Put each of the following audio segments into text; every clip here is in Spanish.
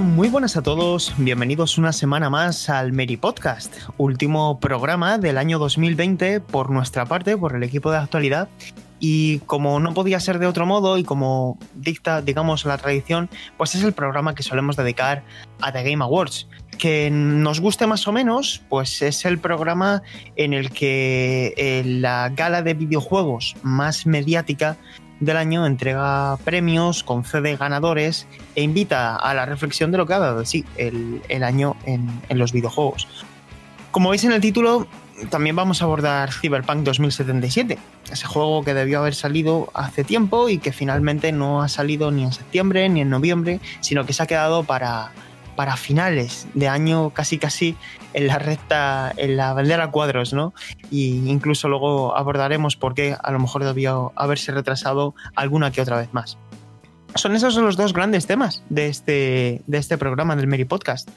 Muy buenas a todos. Bienvenidos una semana más al Meri Podcast, último programa del año 2020 por nuestra parte, por el equipo de actualidad. Y como no podía ser de otro modo y como dicta, digamos, la tradición, pues es el programa que solemos dedicar a The Game Awards. Que nos guste más o menos, pues es el programa en el que eh, la gala de videojuegos más mediática del año entrega premios, concede ganadores e invita a la reflexión de lo que ha dado sí el, el año en, en, los videojuegos. Como veis en el título, también vamos a abordar Cyberpunk 2077, ese juego que debió haber salido hace tiempo y que finalmente no ha salido ni en septiembre ni en noviembre, sino que se ha quedado para, para finales de año casi casi en la recta, en la bandera cuadros, ¿no? Y incluso luego abordaremos por qué a lo mejor debió haberse retrasado alguna que otra vez más. Son esos los dos grandes temas de este, de este programa del Mary Podcast.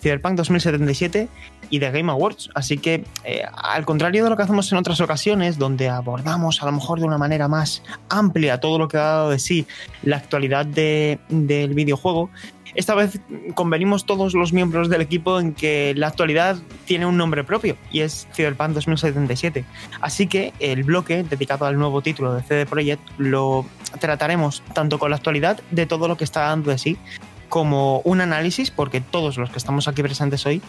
Cyberpunk 2077 y The Game Awards. Así que, eh, al contrario de lo que hacemos en otras ocasiones, donde abordamos a lo mejor de una manera más amplia todo lo que ha dado de sí la actualidad de, del videojuego, esta vez convenimos todos los miembros del equipo en que la actualidad tiene un nombre propio y es Cyberpunk 2077. Así que el bloque dedicado al nuevo título de CD Projekt lo trataremos tanto con la actualidad de todo lo que está dando de sí como un análisis, porque todos los que estamos aquí presentes hoy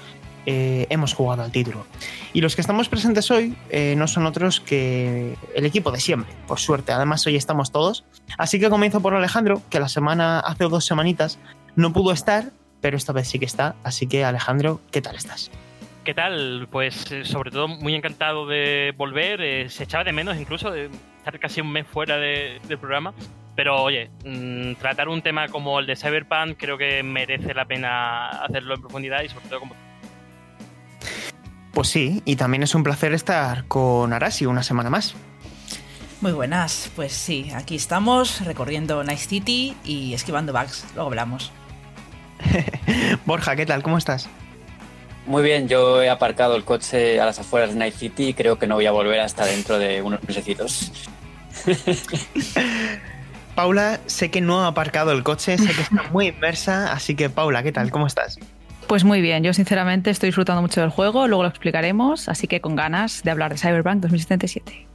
eh, hemos jugado al título. Y los que estamos presentes hoy eh, no son otros que el equipo de siempre, por suerte. Además, hoy estamos todos. Así que comienzo por Alejandro, que la semana, hace dos semanitas, no pudo estar, pero esta vez sí que está. Así que, Alejandro, ¿qué tal estás? ¿Qué tal? Pues eh, sobre todo muy encantado de volver. Eh, se echaba de menos incluso de estar casi un mes fuera de, del programa. Pero oye, mmm, tratar un tema como el de Cyberpunk creo que merece la pena hacerlo en profundidad y sobre todo como... Pues sí, y también es un placer estar con Arasi una semana más. Muy buenas, pues sí, aquí estamos recorriendo Night City y esquivando bugs, luego hablamos. Borja, ¿qué tal? ¿Cómo estás? Muy bien, yo he aparcado el coche a las afueras de Night City y creo que no voy a volver hasta dentro de unos mesecitos. Paula, sé que no ha aparcado el coche, sé que está muy inmersa, así que Paula, ¿qué tal? ¿Cómo estás? Pues muy bien, yo sinceramente estoy disfrutando mucho del juego, luego lo explicaremos, así que con ganas de hablar de Cyberpunk 2077.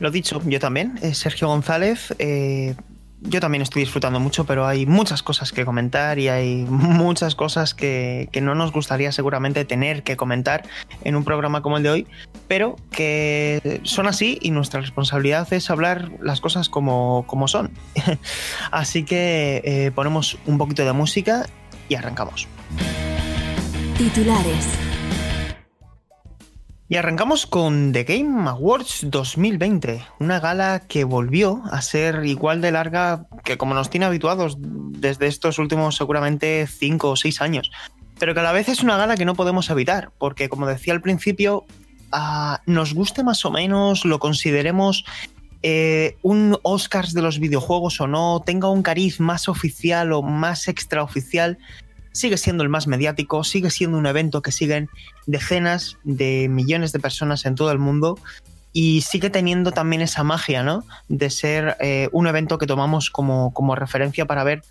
Lo dicho, yo también, eh, Sergio González. Eh, yo también estoy disfrutando mucho, pero hay muchas cosas que comentar y hay muchas cosas que, que, no nos gustaría seguramente tener que comentar en un programa como el de hoy, pero que son así y nuestra responsabilidad es hablar las cosas como, como son. así que eh, ponemos un poquito de música y arrancamos. Titulares. Y arrancamos con The Game Awards 2020, una gala que volvió a ser igual de larga que como nos tiene habituados desde estos últimos seguramente 5 o 6 años, pero que a la vez es una gala que no podemos evitar, porque como decía al principio, uh, nos guste más o menos, lo consideremos eh, un Oscars de los videojuegos o no, tenga un cariz más oficial o más extraoficial, sigue siendo el más mediático, sigue siendo un evento que siguen decenas de millones de personas en todo el mundo y sigue teniendo también esa magia, ¿no? De ser eh, un evento que tomamos como, como referencia para ver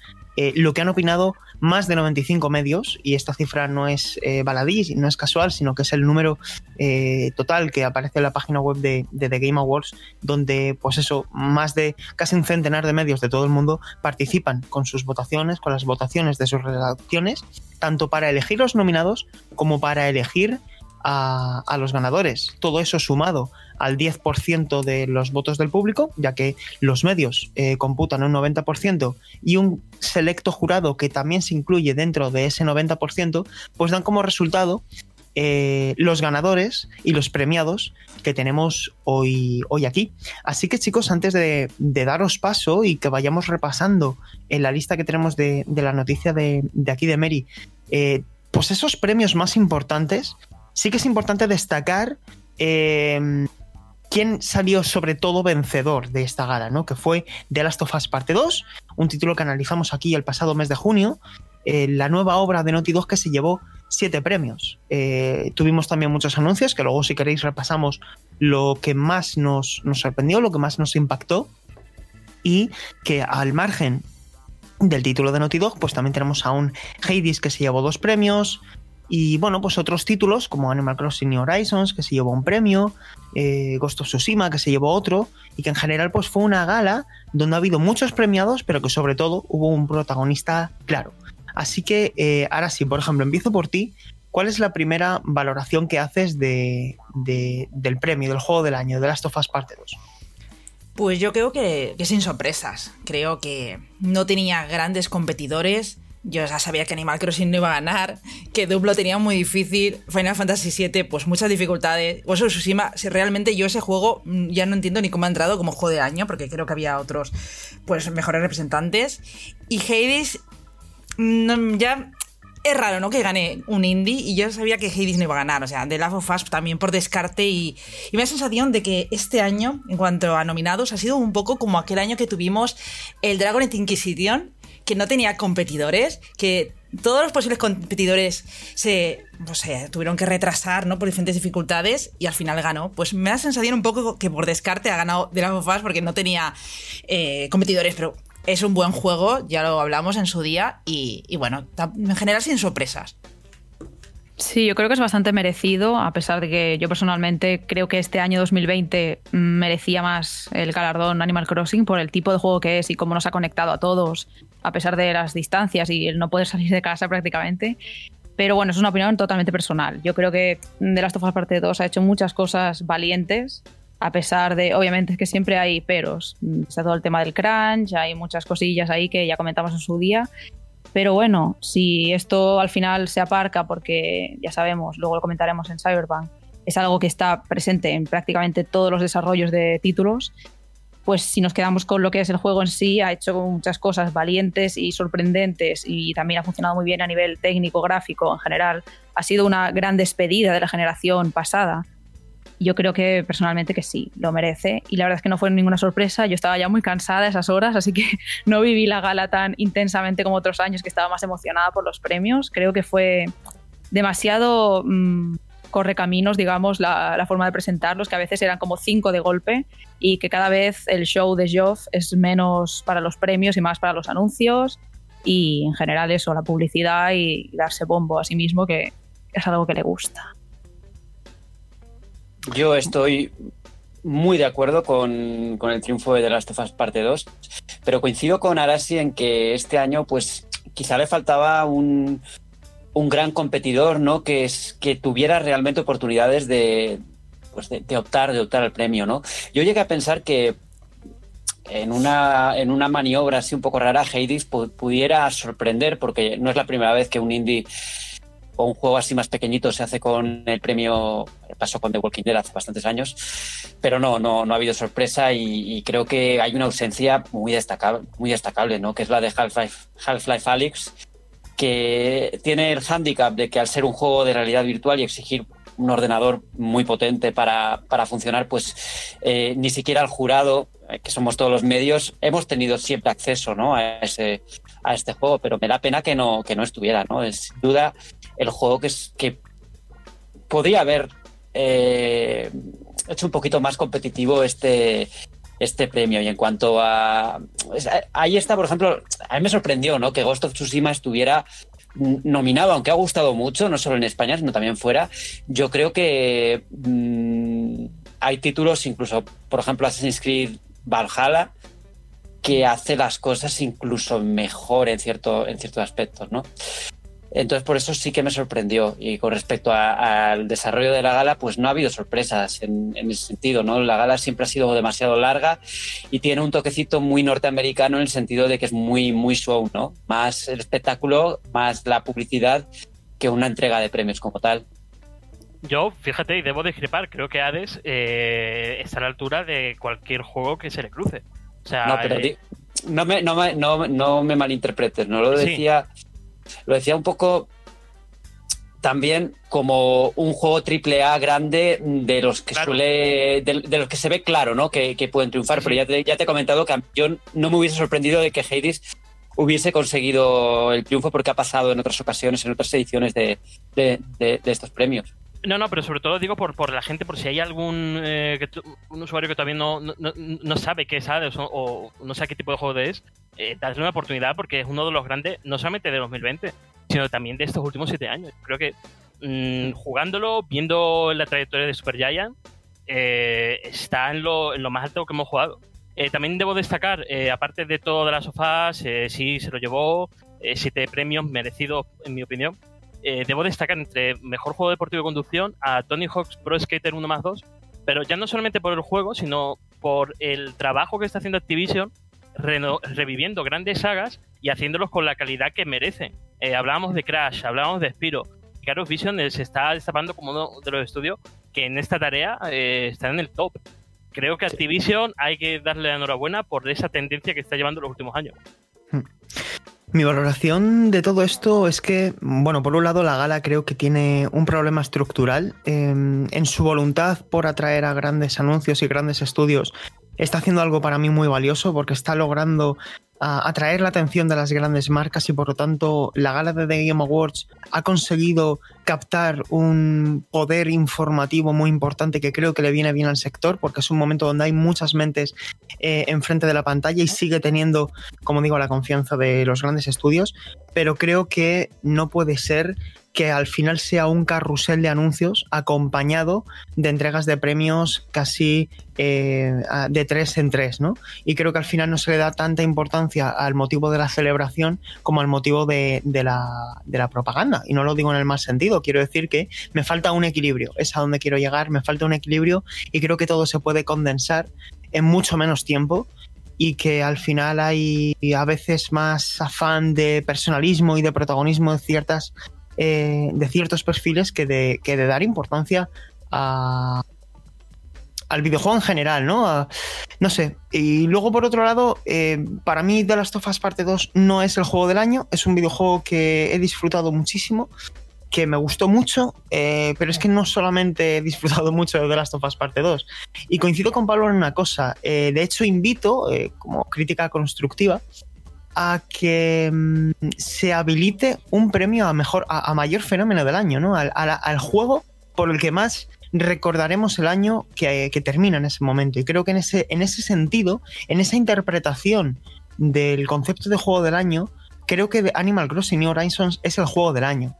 eh, lo que han opinado más de 95 medios, y esta cifra no es eh, baladí, no es casual, sino que es el número eh, total que aparece en la página web de, de, The Game Awards, donde, pues eso, más de casi un centenar de medios de todo el mundo participan con sus votaciones, con las votaciones de sus redacciones, tanto para elegir los nominados como para elegir a, los ganadores. Todo eso sumado al 10% de los votos del público, ya que los medios eh, computan un 90% y un selecto jurado que también se incluye dentro de ese 90%, pues dan como resultado eh, los ganadores y los premiados que tenemos hoy, hoy aquí. Así que chicos, antes de, daros paso y que vayamos repasando en la lista que tenemos de, la noticia de, aquí de Mary, eh, pues esos premios más importantes, sí que es importante destacar eh, quién salió sobre todo vencedor de esta gala, ¿no? Que fue The Last of Us Parte 2, un título que analizamos aquí el pasado mes de junio, la nueva obra de Naughty Dog que se llevó siete premios. Eh, tuvimos también muchos anuncios, que luego si queréis repasamos lo que más nos, sorprendió, lo que más nos impactó. Y que al margen del título de Naughty Dog, pues también tenemos a un Hades que se llevó dos premios. Y bueno, pues otros títulos como Animal Crossing New Horizons, que se llevó un premio, eh, Ghost of Tsushima, que se llevó otro, y que en general pues fue una gala donde ha habido muchos premiados, pero que sobre todo hubo un protagonista claro. Así que eh, ahora sí, por ejemplo, empiezo por ti. ¿Cuál es la primera valoración que haces de, del premio, del juego del año, de Last of Us Parte 2? Pues yo creo que, sin sorpresas. Creo que no tenía grandes competidores. Yo ya sabía que Animal Crossing no iba a ganar, que Duplo tenía muy difícil, Final Fantasy VII, pues muchas dificultades. Ghost of Tsushima, si realmente yo ese juego mm, ya no entiendo ni cómo ha entrado como juego del año, porque creo que había otros pues mejores representantes. Y Hades ya es raro, ¿no? Que gane un indie y yo sabía que Hades no iba a ganar. O sea, The Last of Us también por descarte y, me da sensación de que este año, en cuanto a nominados, ha sido un poco como aquel año que tuvimos el Dragon Inquisition, que no tenía competidores, que todos los posibles competidores se, tuvieron que retrasar, ¿no? Por diferentes dificultades y al final ganó. Pues me da sensación un poco que por descarte ha ganado The Last of Us porque no tenía eh, competidores, pero es un buen juego, ya lo hablamos en su día, y, bueno, en general sin sorpresas. Sí, yo creo que es bastante merecido, a pesar de que yo personalmente creo que este año 2020 merecía más el galardón Animal Crossing por el tipo de juego que es y cómo nos ha conectado a todos, a pesar de las distancias y el no poder salir de casa prácticamente. Pero bueno, es una opinión totalmente personal. Yo creo que The Last of Us Parte 2 ha hecho muchas cosas valientes a pesar de, obviamente, que siempre hay peros. Está todo el tema del crunch, hay muchas cosillas ahí que ya comentamos en su día. Pero bueno, si esto al final se aparca, porque ya sabemos, luego lo comentaremos en Cyberpunk, es algo que está presente en prácticamente todos los desarrollos de títulos, pues si nos quedamos con lo que es el juego en sí, ha hecho muchas cosas valientes y sorprendentes y también ha funcionado muy bien a nivel técnico, gráfico en general. Ha sido una gran despedida de la generación pasada yo creo que personalmente que sí, lo merece. Y la verdad es que no fue ninguna sorpresa. Yo estaba ya muy cansada esas horas, así que no viví la gala tan intensamente como otros años, que estaba más emocionada por los premios. Creo que fue demasiado mm, correcaminos, digamos, la, forma de presentarlos, que a veces eran como cinco de golpe y que cada vez el show de Geoff es menos para los premios y más para los anuncios y en general eso, la publicidad y darse bombo a sí mismo, que es algo que le gusta. Yo estoy muy de acuerdo con, el triunfo de The Last of Us Parte 2, pero coincido con Arasi en que este año, pues quizá le faltaba un, gran competidor, ¿no? Que, tuviera realmente oportunidades de, pues de, optar, de optar al premio, ¿no? Yo llegué a pensar que en una, en una maniobra así un poco rara, Hades pudiera sorprender, porque no es la primera vez que un indie o un juego así más pequeñito se hace con el premio, pasó con The Walking Dead hace bastantes años, pero no, no, no ha habido sorpresa y, creo que hay una ausencia muy destacable, muy destacable, ¿no? que es la de Half-Life Half -Life que tiene el hándicap de que al ser un juego de realidad virtual y exigir un ordenador muy potente para, para funcionar, pues eh, ni siquiera el jurado, eh, que somos todos los medios, hemos tenido siempre acceso ¿no? a, ese, a este juego, pero me da pena que no, que no estuviera. ¿no? Es sin duda el juego que, es, que podría haber eh, hecho un poquito más competitivo este, este premio. Y en cuanto a. Ahí está, por ejemplo, a mí me sorprendió ¿no? que Ghost of Tsushima estuviera nominado, aunque ha gustado mucho, no solo en España, sino también fuera. Yo creo que mm, hay títulos, incluso, por ejemplo, Assassin's Creed Valhalla, que hace las cosas incluso mejor en, cierto, en ciertos aspectos, ¿no? Entonces, por eso sí que me sorprendió. Y con respecto al desarrollo de la gala, pues no ha habido sorpresas en, ese sentido, ¿no? La gala siempre ha sido demasiado larga y tiene un toquecito muy norteamericano en el sentido de que es muy, muy show, ¿no? Más el espectáculo, más la publicidad que una entrega de premios como tal. Yo, fíjate, y debo discrepar, creo que Hades eh, está a la altura de cualquier juego que se le cruce. O sea, no, pero eh, no, me, no, me, no, no me malinterpretes, no lo Sí. Lo decía un poco también como un juego triple A grande de los que Claro. suele, de, de los que se ve claro, ¿no? Que, que pueden triunfar, pero ya te, ya te he comentado que yo no me hubiese sorprendido de que Hades hubiese conseguido el triunfo porque ha pasado en otras ocasiones, en otras ediciones de, de- estos premios. No, no, pero sobre todo digo por, por la gente, por si hay algún eh, que tu- un usuario que todavía no- no sabe qué es Hades o, o no sabe qué tipo de juego es, eh, darle una oportunidad porque es uno de los grandes, no solamente de 2020, sino también de estos últimos siete años. Creo que mm, jugándolo, viendo la trayectoria de Supergiant, eh, está en lo, en lo más alto que hemos jugado. Eh, también debo destacar, eh, aparte de todo de las sofás, eh, sí se lo llevó, eh, siete premios merecidos, en mi opinión. Debo destacar entre mejor juego deportivo de conducción a Tony Hawk's Pro Skater 1 más 2, pero ya no solamente por el juego, sino por el trabajo que está haciendo Activision reviviendo grandes sagas y haciéndolos con la calidad que merecen. Eh, hablábamos de Crash, hablábamos de Spiro. Claro, Vision eh, se está destapando como uno de los estudios que en esta tarea eh, están en el top. Creo que Activision hay que darle la enhorabuena por esa tendencia que está llevando los últimos años. Mi valoración de todo esto es que, bueno, por un lado la gala creo que tiene un problema estructural eh, en su voluntad por atraer a grandes anuncios y grandes estudios. Está haciendo algo para mí muy valioso porque está logrando ah, atraer la atención de las grandes marcas y por lo tanto la gala de The Game Awards ha conseguido captar un poder informativo muy importante que creo que le viene bien al sector porque es un momento donde hay muchas mentes eh, enfrente de la pantalla y sigue teniendo como digo, la confianza de los grandes estudios, pero creo que no puede ser que al final sea un carrusel de anuncios acompañado de entregas de premios casi eh, de tres en tres, ¿no? Y creo que al final no se le da tanta importancia al motivo de la celebración como al motivo de, de la, de la propaganda. Y no lo digo en el mal sentido, quiero decir que me falta un equilibrio, es a donde quiero llegar, me falta un equilibrio y creo que todo se puede condensar en mucho menos tiempo y que al final hay a veces más afán de personalismo y de protagonismo de ciertas eh, de ciertos perfiles que de, que de dar importancia a, al videojuego en general, ¿no? No sé. Y luego, por otro lado, eh, para mí The Last of Us Parte 2 no es el juego del año, es un videojuego que he disfrutado muchísimo, que me gustó mucho, eh, pero es que no solamente he disfrutado mucho de The Last of Us Parte 2. Y coincido con Pablo en una cosa. de hecho, invito, como crítica constructiva, a que mm, se habilite un premio a mejor, a, mayor fenómeno del año, ¿no? Al, al- al juego por el que más recordaremos el año que, que termina en ese momento. Y creo que en ese, en ese sentido, en esa interpretación del concepto de juego del año, creo que Animal Crossing New Horizons es el juego del año.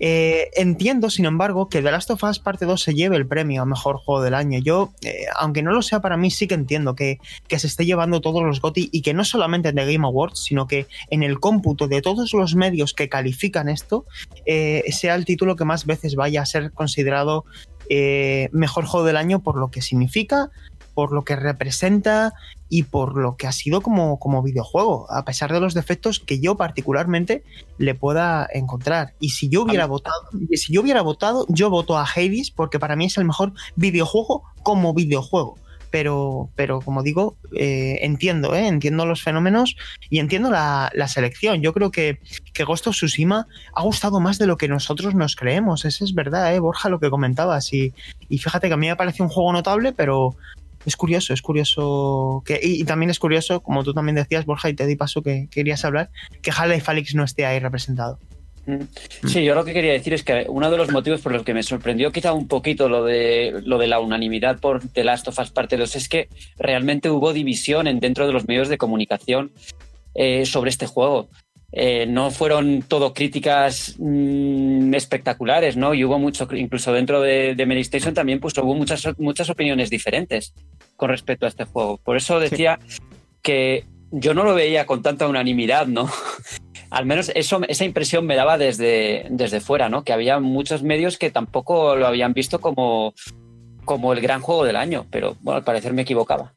Eh, entiendo, sin embargo, que The Last of Us Parte 2 se lleve el premio a mejor juego del año. Yo, eh, aunque no lo sea para mí, sí que entiendo que, que se esté llevando todos los GOTY y que no solamente en The Game Awards, sino que en el cómputo de todos los medios que califican esto, eh, sea el título que más veces vaya a ser considerado mejor juego del año por lo que significa, por lo que representa y por lo que ha sido como, como videojuego, a pesar de los defectos que yo particularmente le pueda encontrar. Y si yo hubiera votado, si yo hubiera votado, yo voto a Hades porque para mí es el mejor videojuego como videojuego. Pero, pero como digo, eh, entiendo, ¿eh? entiendo los fenómenos y entiendo la, la selección. Yo creo que, que Ghost of Tsushima ha gustado más de lo que nosotros nos creemos. Eso es verdad, ¿eh? Borja, lo que comentabas. Y, y fíjate que a mí me parece un juego notable, pero es curioso, es curioso. que Y, y también es curioso, como tú también decías, Borja, y te di paso que querías hablar, que Half-Life Alyx no esté ahí representado. Mm. Sí, yo lo que quería decir es que uno de los motivos por los que me sorprendió quizá un poquito lo de, lo de la unanimidad por The Last of Us Parte 2 es que realmente hubo división en, dentro de los medios de comunicación eh, sobre este juego. Eh, no fueron todo críticas mm, espectaculares, ¿no? Y hubo mucho, incluso dentro de, de Station también pues hubo muchas, muchas opiniones diferentes con respecto a este juego. Por eso decía que yo no lo veía con tanta unanimidad, ¿no? Al menos eso, esa impresión me daba desde, desde fuera, ¿no? Que había muchos medios que tampoco lo habían visto como, como el gran juego del año, pero bueno, al parecer me equivocaba.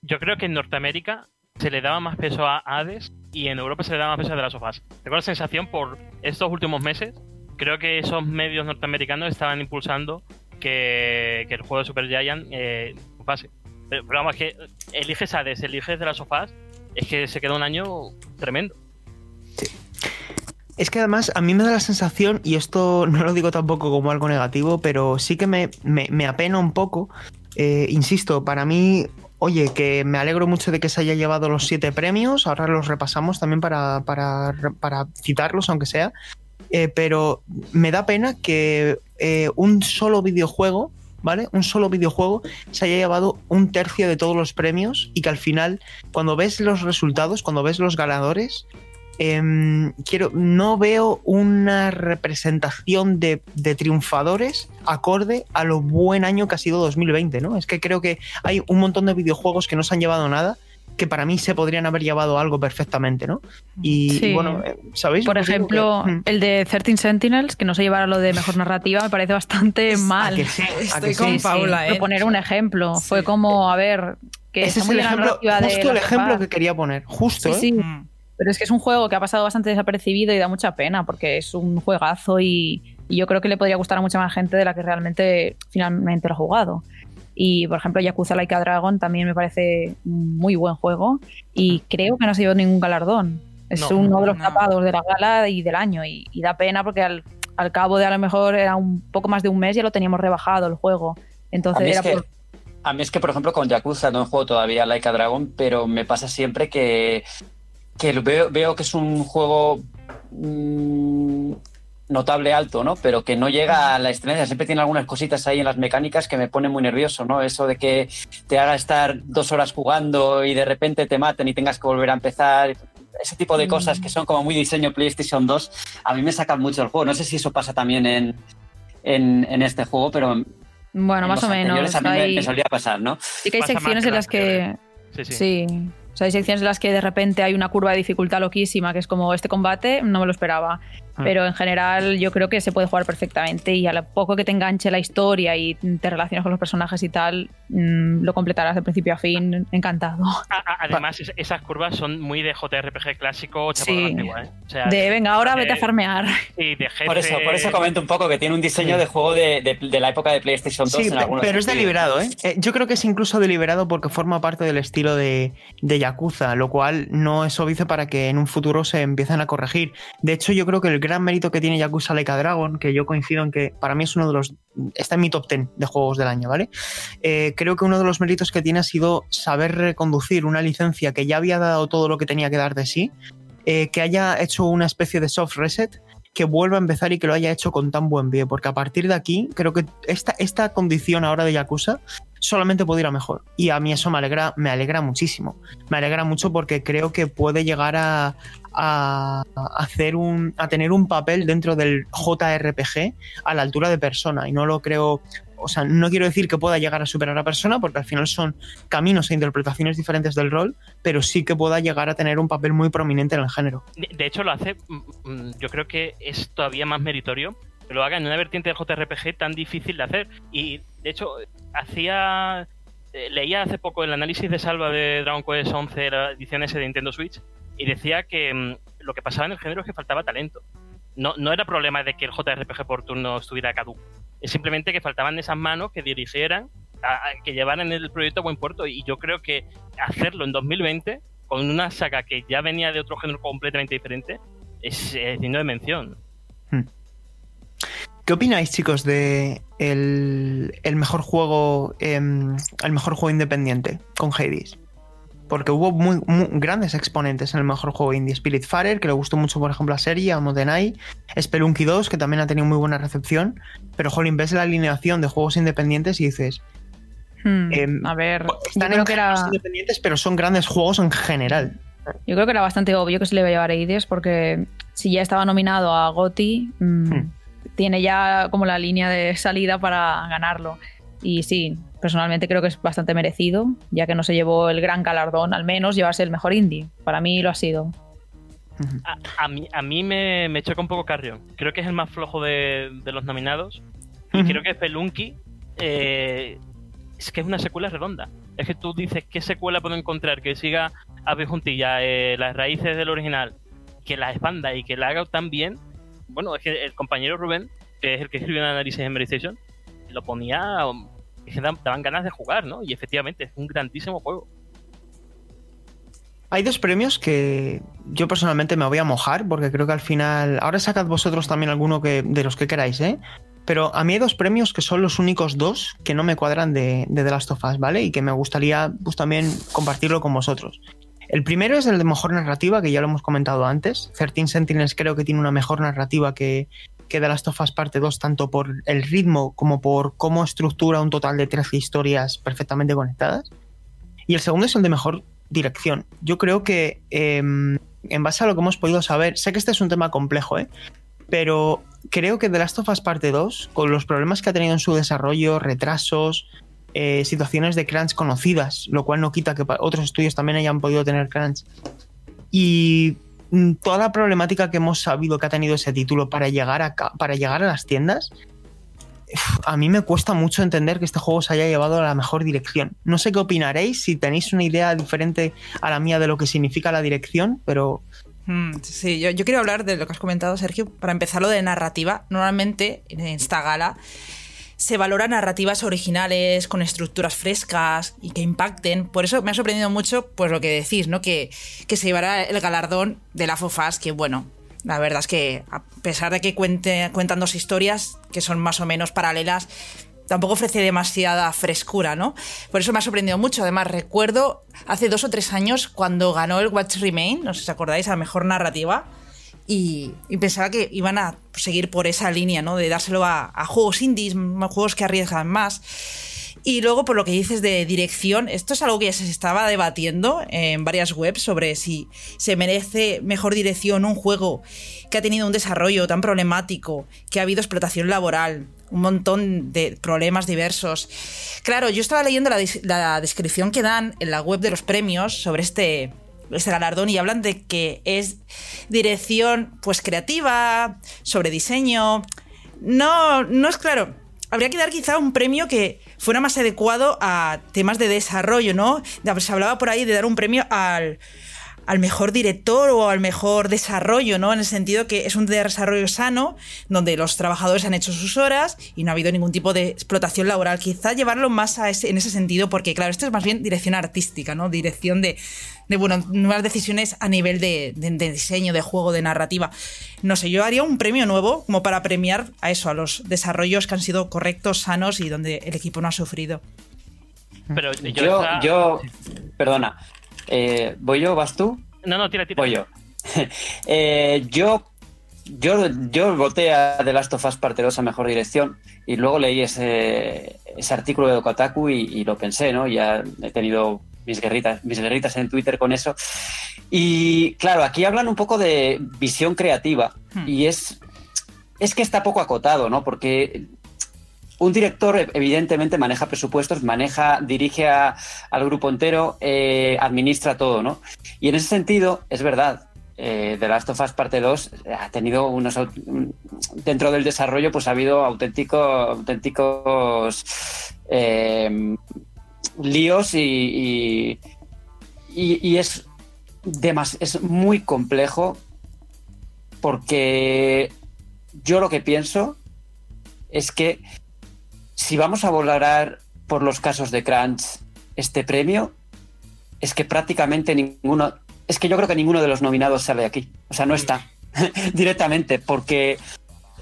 Yo creo que en Norteamérica se le daba más peso a Hades y en Europa se le daba más peso a The Last of Us. Tengo la sensación por estos últimos meses creo que esos medios norteamericanos estaban impulsando que, el juego de Super Giant eh, pase. Pero, pero vamos, que eliges Hades, eliges de las sofás, es que se queda un año tremendo. Es que además a mí me da la sensación, y esto no lo digo tampoco como algo negativo, pero sí que me, me, me apena un poco. Eh, insisto, para mí, oye, que me alegro mucho de que se haya llevado los siete premios, ahora los repasamos también para, para, citarlos, aunque sea, eh, pero me da pena que eh, un solo videojuego, ¿vale? Un solo videojuego se haya llevado un tercio de todos los premios y que al final, cuando ves los resultados, cuando ves los ganadores, em, quiero, no veo una representación de, de triunfadores acorde a lo buen año que ha sido 2020, ¿no? Es que creo que hay un montón de videojuegos que no se han llevado nada que para mí se podrían haber llevado algo perfectamente, ¿no? Y, Sí. y bueno, eh, ¿sabéis? Por ejemplo, que- Mm. el de 13 Sentinels, que no se llevara lo de mejor narrativa, me parece bastante ¿A mal. que sí? ¿A que Estoy con Sí, sí, Paula, ¿eh? por poner un ejemplo. Sí. Fue como, a ver, que Ese es el ejemplo, justo el ejemplo que quería poner, justo, Sí, ¿eh? Pero es que es un juego que ha pasado bastante desapercibido y da mucha pena porque es un juegazo y, y yo creo que le podría gustar a mucha más gente de la que realmente finalmente lo ha jugado. Y por ejemplo, Yakuza Like a Dragon también me parece un muy buen juego y creo que no se llevó ningún galardón. Es No. uno de los No. tapados de la gala y del año y, y da pena porque al, al cabo de a lo mejor era un poco más de un mes ya lo teníamos rebajado el juego. A Entonces mí, es era que, por- a mí es que, por ejemplo, con Yakuza no he jugado todavía Like a Dragon, pero me pasa siempre que, que veo, veo que es un juego mm, notable alto, ¿no? Pero que no llega a la excelencia. Siempre tiene algunas cositas ahí en las mecánicas que me ponen muy nervioso, ¿no? Eso de que te haga estar dos horas jugando y de repente te maten y tengas que volver a empezar. Ese tipo de cosas que son como muy diseño PlayStation 2, a mí me sacan mucho el juego. No sé si eso pasa también en, en, en este juego, pero bueno, en más los o menos. a mí me- hay- me solía pasar, ¿no? sí que hay Pasa secciones que en las las que... Sí, sí. Sí. O sea, hay secciones en las que de repente hay una curva de dificultad loquísima, que es como este combate, no me lo esperaba. Ah. Pero en general yo creo que se puede jugar perfectamente y a lo poco que te enganche la historia y te relaciones con los personajes y tal, mm, lo completarás de principio a fin encantado. Además, es- esas curvas son muy de JRPG clásico, Sí. antigua, ¿eh? O sea, De venga, ahora vete a farmear. y de jefe... Por eso, por eso comento un poco que tiene un diseño Sí. de juego de, de- de la época de PlayStation 2 Sí, en algunos pero es deliberado, ¿eh? Eh, Yo creo que es incluso deliberado porque forma parte del estilo de, de Yakuza, lo cual no es obvio para que en un futuro se empiecen a corregir. De hecho, yo creo que el gran mérito que tiene Yakuza Like a Dragon, que yo coincido en que para mí es uno de los. Está en mi top 10 de juegos del año, ¿vale? Eh, creo que uno de los méritos que tiene ha sido saber reconducir una licencia que ya había dado todo lo que tenía que dar de sí, eh, que haya hecho una especie de soft reset que vuelva a empezar y que lo haya hecho con tan buen pie, porque a partir de aquí creo que esta, esta condición ahora de Yakuza solamente puede ir a mejor. Y a mí eso me alegra, me alegra muchísimo. Me alegra mucho porque creo que puede llegar a, a, hacer un, a tener un papel dentro del JRPG a la altura de persona. Y no lo creo. O sea, no quiero decir que pueda llegar a superar a persona, porque al final son caminos e interpretaciones diferentes del rol, pero sí que pueda llegar a tener un papel muy prominente en el género. De, hecho, lo hace. mm, mm, Yo creo que es todavía más meritorio que lo haga en una vertiente de JRPG tan difícil de hacer. Y de hecho, hacía. eh, Leía hace poco el análisis de salva de Dragon Quest 11, la edición S de Nintendo Switch, y decía que mm, lo que pasaba en el género es que faltaba talento. No, no era problema de que el JRPG por turno estuviera caduco. Es simplemente que faltaban esas manos que dirigieran, que llevaran el proyecto a buen puerto. Y yo creo que hacerlo en 2020, con una saga que ya venía de otro género completamente diferente, es, es digno de mención. ¿Qué opináis, chicos, de el, el mejor juego, em, el mejor juego independiente con Hades? Porque hubo muy, muy grandes exponentes en el mejor juego indie. Spiritfarer, que le gustó mucho, por ejemplo, a serie, a Modenai. Spelunky 2, que también ha tenido muy buena recepción. Pero, jolín, ves la alineación de juegos independientes y dices, Hmm, Em, a ver, yo están creo en que era, independientes, pero son grandes juegos en general. yo creo que era bastante obvio que se le iba a llevar a Ides porque si ya estaba nominado a GOTY, mm, Hmm. tiene ya como la línea de salida para ganarlo. Y sí, personalmente creo que es bastante merecido, ya que no se llevó el gran galardón, al menos llevarse el mejor indie. Para mí lo ha sido. A, a mí, a mí me, me choca un poco Carrion. Creo que es el más flojo de, de los nominados. Y creo que Spelunky eh, es que es una secuela redonda. Es que tú dices, ¿qué secuela puedo encontrar que siga a juntilla eh, las raíces del original, que la expanda y que la haga tan bien? bueno, es que el compañero Rubén, que es el que escribe el análisis en Station, lo ponía, que daban ganas de jugar, ¿no? Y efectivamente, es un grandísimo juego. Hay dos premios que yo personalmente me voy a mojar, porque creo que al final. Ahora sacad vosotros también alguno que, de los que queráis, ¿eh? Pero a mí hay dos premios que son los únicos dos que no me cuadran de, de The Last of Us, ¿vale? Y que me gustaría pues, también compartirlo con vosotros. El primero es el de mejor narrativa, que ya lo hemos comentado antes. 13 Sentinels creo que tiene una mejor narrativa que, que The Last of Us Parte 2, tanto por el ritmo como por cómo estructura un total de 13 historias perfectamente conectadas. Y el segundo es el de mejor dirección. Yo creo que, em, en base a lo que hemos podido saber, sé que este es un tema complejo, ¿eh? pero creo que The Last of Us Parte 2, con los problemas que ha tenido en su desarrollo, retrasos, eh, situaciones de crunch conocidas, lo cual no quita que otros estudios también hayan podido tener crunch. Y toda la problemática que hemos sabido que ha tenido ese título para llegar a, para llegar a las tiendas, a mí me cuesta mucho entender que este juego se haya llevado a la mejor dirección. No sé qué opinaréis, si tenéis una idea diferente a la mía de lo que significa la dirección, pero... Hmm, sí, yo, yo quiero hablar de lo que has comentado, Sergio. Para empezar, lo de narrativa. Normalmente en esta gala se valoran narrativas originales, con estructuras frescas y que impacten. Por eso me ha sorprendido mucho pues lo que decís, ¿no? Que, que se llevará el galardón de la FOFAS, que bueno, la verdad es que a pesar de que cuente, cuentan dos historias que son más o menos paralelas, tampoco ofrece demasiada frescura, ¿no? Por eso me ha sorprendido mucho. Además, recuerdo hace dos o tres años cuando ganó el Watch Remain, no sé si os acordáis, a mejor narrativa y, pensaba que iban a seguir por esa línea, ¿no? De dárselo a, juegos indies, juegos que arriesgan más. Y luego, por lo que dices de dirección, esto es algo que ya se estaba debatiendo en varias webs sobre si se merece mejor dirección un juego que ha tenido un desarrollo tan problemático, que ha habido explotación laboral, un montón de problemas diversos. Claro, yo estaba leyendo la, la descripción que dan en la web de los premios sobre este, este galardón y hablan de que es dirección pues creativa, sobre diseño. No, no es claro. Habría que dar quizá un premio que fuera más adecuado a temas de desarrollo, ¿no? Se hablaba por ahí de dar un premio al, al mejor director o al mejor desarrollo, ¿no? En el sentido que es un desarrollo sano, donde los trabajadores han hecho sus horas y no ha habido ningún tipo de explotación laboral. Quizá llevarlo más a ese, en ese sentido, porque claro, esto es más bien dirección artística, ¿no? Dirección de, de bueno, nuevas decisiones a nivel de, de, diseño, de juego, de narrativa. No sé, yo haría un premio nuevo como para premiar a eso, a los desarrollos que han sido correctos, sanos y donde el equipo no ha sufrido. Pero yo, yo perdona, eh, ¿Voy yo? ¿Vas tú? No, no, tira, tira. Voy yo. Eh, yo, yo, yo voté a The Last of Us Parte 2 a Mejor Dirección y luego leí ese, ese artículo de Kotaku y, lo pensé, ¿no? Ya he tenido mis guerritas, mis guerritas en Twitter con eso. Y claro, aquí hablan un poco de visión creativa hmm. y es, es que está poco acotado, ¿no? Porque un director evidentemente maneja presupuestos, maneja, dirige al grupo entero, eh, administra todo, ¿no? Y en ese sentido, es verdad, eh, The Last of Us Parte 2 ha tenido unos... Dentro del desarrollo, pues ha habido auténtico, auténticos eh, líos y, y, es, es muy complejo porque yo lo que pienso es que si vamos a valorar por los casos de Crunch este premio, es que prácticamente ninguno, es que yo creo que ninguno de los nominados sale aquí. O sea, no está directamente, porque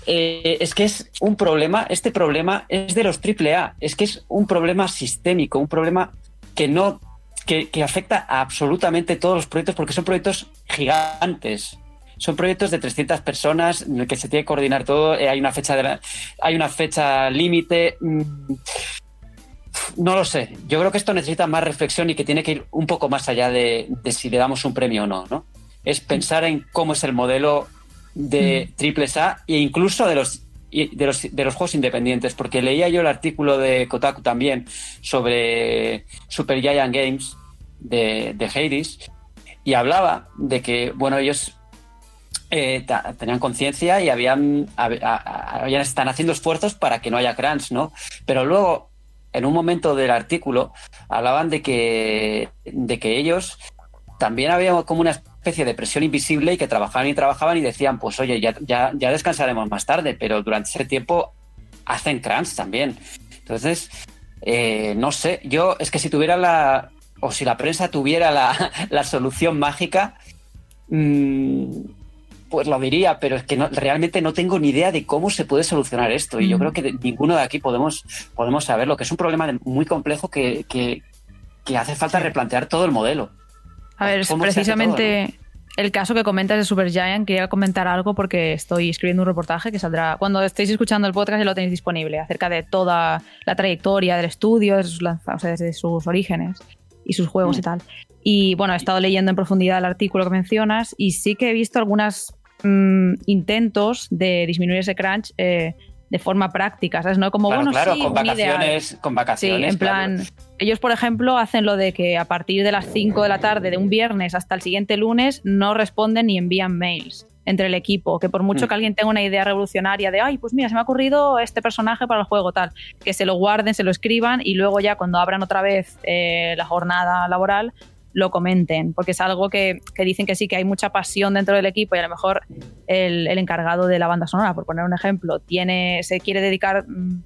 eh, es que es un problema, este problema es de los AAA, es que es un problema sistémico, un problema que no, que, que afecta a absolutamente todos los proyectos, porque son proyectos gigantes son proyectos de 300 personas en el que se tiene que coordinar todo. Eh, hay una fecha de hay una fecha límite. Mm, no lo sé. Yo creo que esto necesita más reflexión y que tiene que ir un poco más allá de, si le damos un premio o no, ¿no? Es pensar en cómo es el modelo de mm. triple A e incluso de los de los, de los juegos independientes, porque leía yo el artículo de Kotaku también sobre Super Giant Games de, de Hades y hablaba de que, bueno, ellos eh, tenían conciencia y habían, están haciendo esfuerzos para que no haya crunch, ¿no? Pero luego, en un momento del artículo, hablaban de que, de que ellos también había como una especie de presión invisible y que trabajaban y trabajaban y decían, pues oye, ya, ya, ya descansaremos más tarde, pero durante ese tiempo hacen crunch también. Entonces, eh, no sé, yo es que si tuviera la, o si la prensa tuviera la, la solución mágica, mmm, pues lo diría, pero es que no, realmente no tengo ni idea de cómo se puede solucionar esto. Y yo creo que ninguno de aquí podemos, podemos saberlo, que es un problema muy complejo que, que, que hace falta replantear todo el modelo. A ver, precisamente el caso que comentas de Supergiant, quería comentar algo porque estoy escribiendo un reportaje que saldrá cuando estéis escuchando el podcast y lo tenéis disponible, acerca de toda la trayectoria del estudio, de sus, o sea, desde sus orígenes y sus juegos y mm. tal. Y bueno, he estado leyendo en profundidad el artículo que mencionas y sí que he visto algunas mmm, intentos de disminuir ese crunch eh, de forma práctica, ¿sabes? No como, claro, bueno, claro, sí, con vacaciones, con vacaciones. Sí, en plan, claro. ellos, por ejemplo, hacen lo de que a partir de las 5 de la tarde de un viernes hasta el siguiente lunes no responden ni envían mails entre el equipo, que por mucho mm. que alguien tenga una idea revolucionaria de, ay, pues mira, se me ha ocurrido este personaje para el juego, tal, que se lo guarden, se lo escriban y luego ya cuando abran otra vez eh, la jornada laboral, lo comenten, porque es algo que, que, dicen que sí, que hay mucha pasión dentro del equipo y a lo mejor el, el encargado de la banda sonora, por poner un ejemplo, tiene, se quiere dedicar mm,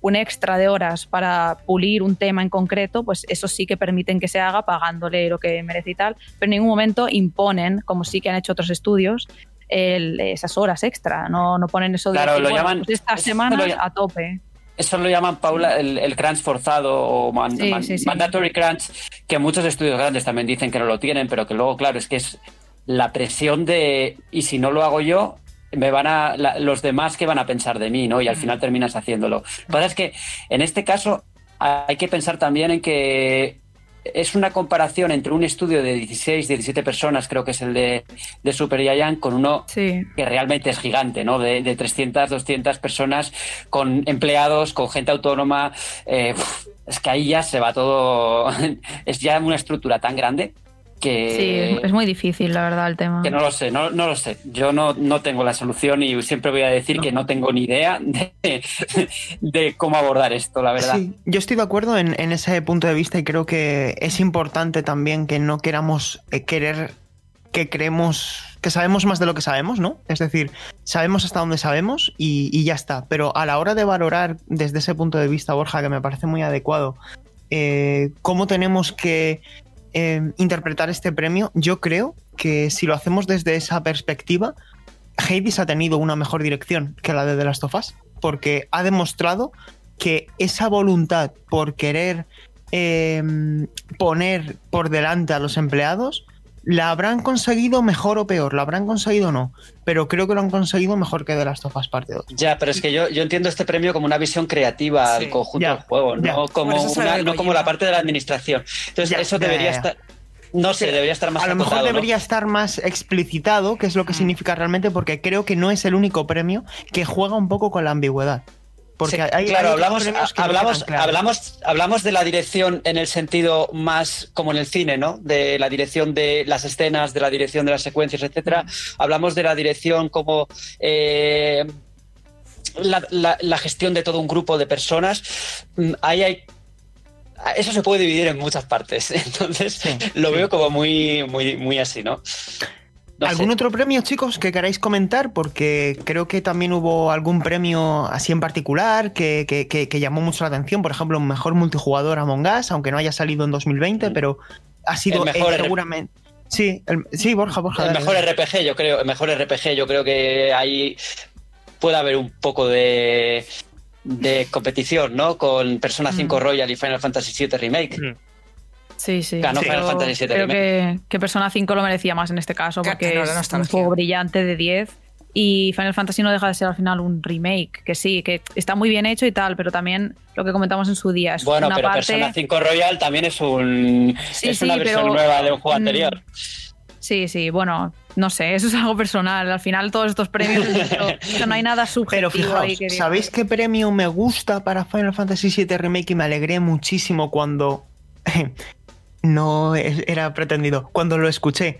un extra de horas para pulir un tema en concreto, pues eso sí que permiten que se haga pagándole lo que merece y tal, pero en ningún momento imponen, como sí que han hecho otros estudios, el, esas horas extra, no, no ponen eso de claro, decir, lo bueno, llaman, pues esta semana a tope. Eso lo llaman, Paula, el, el crunch forzado o man, Sí, man- sí, sí. mandatory crunch, que muchos estudios grandes también dicen que no lo tienen, pero que luego, claro, es que es la presión de, y si no lo hago yo, me van a, la- los demás que van a pensar de mí, ¿no? Y al final terminas haciéndolo. Lo que pasa es que en este caso hay que pensar también en que es una comparación entre un estudio de 16, 17 personas, creo que es el de, de Super Giant, con uno Sí. que realmente es gigante, ¿no? De, de 300, 200 personas con empleados, con gente autónoma. eh, es que ahí ya se va todo. es ya una estructura tan grande que. Sí, es, muy difícil, la verdad, el tema. Que no lo sé, no, no lo sé. Yo no, no tengo la solución y siempre voy a decir que no tengo ni idea de, de cómo abordar esto, la verdad. Sí, yo estoy de acuerdo en, en ese punto de vista y creo que es importante también que no queramos eh, querer que creemos que sabemos más de lo que sabemos, ¿no? Es decir, sabemos hasta dónde sabemos y, y ya está. Pero a la hora de valorar desde ese punto de vista, Borja, que me parece muy adecuado, eh, cómo tenemos que eh, interpretar este premio, yo creo que si lo hacemos desde esa perspectiva, Hades ha tenido una mejor dirección que la de The Last of Us, porque ha demostrado que esa voluntad por querer eh, poner por delante a los empleados, la habrán conseguido mejor o peor, la habrán conseguido o no, pero creo que lo han conseguido mejor que The Last of Us parte 2. Ya, pero es que yo, yo entiendo este premio como una visión creativa Sí. al conjunto Ya, del juego, ya. no como, una- no como la parte de la administración. Entonces, Ya, eso debería ya, ya. estar. No sé, debería estar más a lo mejor acotado, ¿no? debería estar más explicitado qué es lo que Mm. significa realmente, porque creo que no es el único premio que juega un poco con la ambigüedad. Porque Sí, hay, hay claro, otros hablamos, que hablamos, claros. hablamos, hablamos de la dirección en el sentido más como en el cine, ¿no? De la dirección de las escenas, de la dirección de las secuencias, etcétera. Hablamos de la dirección como eh, la, la- la gestión de todo un grupo de personas. Mm, Ahí hay eso se puede dividir en muchas partes. Entonces, Sí, lo sí. veo como muy, muy, muy así, ¿no? No ¿Algún sé. otro premio, chicos, que queráis comentar? Porque creo que también hubo algún premio así en particular que, que- que- que llamó mucho la atención. Por ejemplo, un mejor multijugador Among Us, aunque no haya salido en 2020, pero ha sido El mejor eh, seguramente. Sí, el- sí, Borja, Borja. El dale, mejor dale. RPG, yo creo, el mejor RPG, yo creo que ahí puede haber un poco de, de competición, ¿no? Con Persona 5 Mm. Royal y Final Fantasy VII Remake. Mm. Sí, sí. Ganó Creo- Final Fantasy VII Creo Remake. que, que Persona 5 lo merecía más en este caso, Que- porque no, es un juego brillante de 10. Y Final Fantasy no deja de ser al final un remake, que sí, que está muy bien hecho y tal, pero también lo que comentamos en su día es Bueno, una pero parte. Persona 5 Royal también es un Sí, es sí, una versión pero, nueva de un juego mm, anterior. Sí, sí, bueno, no sé, eso es algo personal. Al final todos estos premios, eso- no hay nada Pero subjetivo fijaos, ahí que ¿sabéis qué premio me gusta para Final Fantasy VII Remake y me alegré muchísimo cuando no era pretendido. Cuando lo escuché,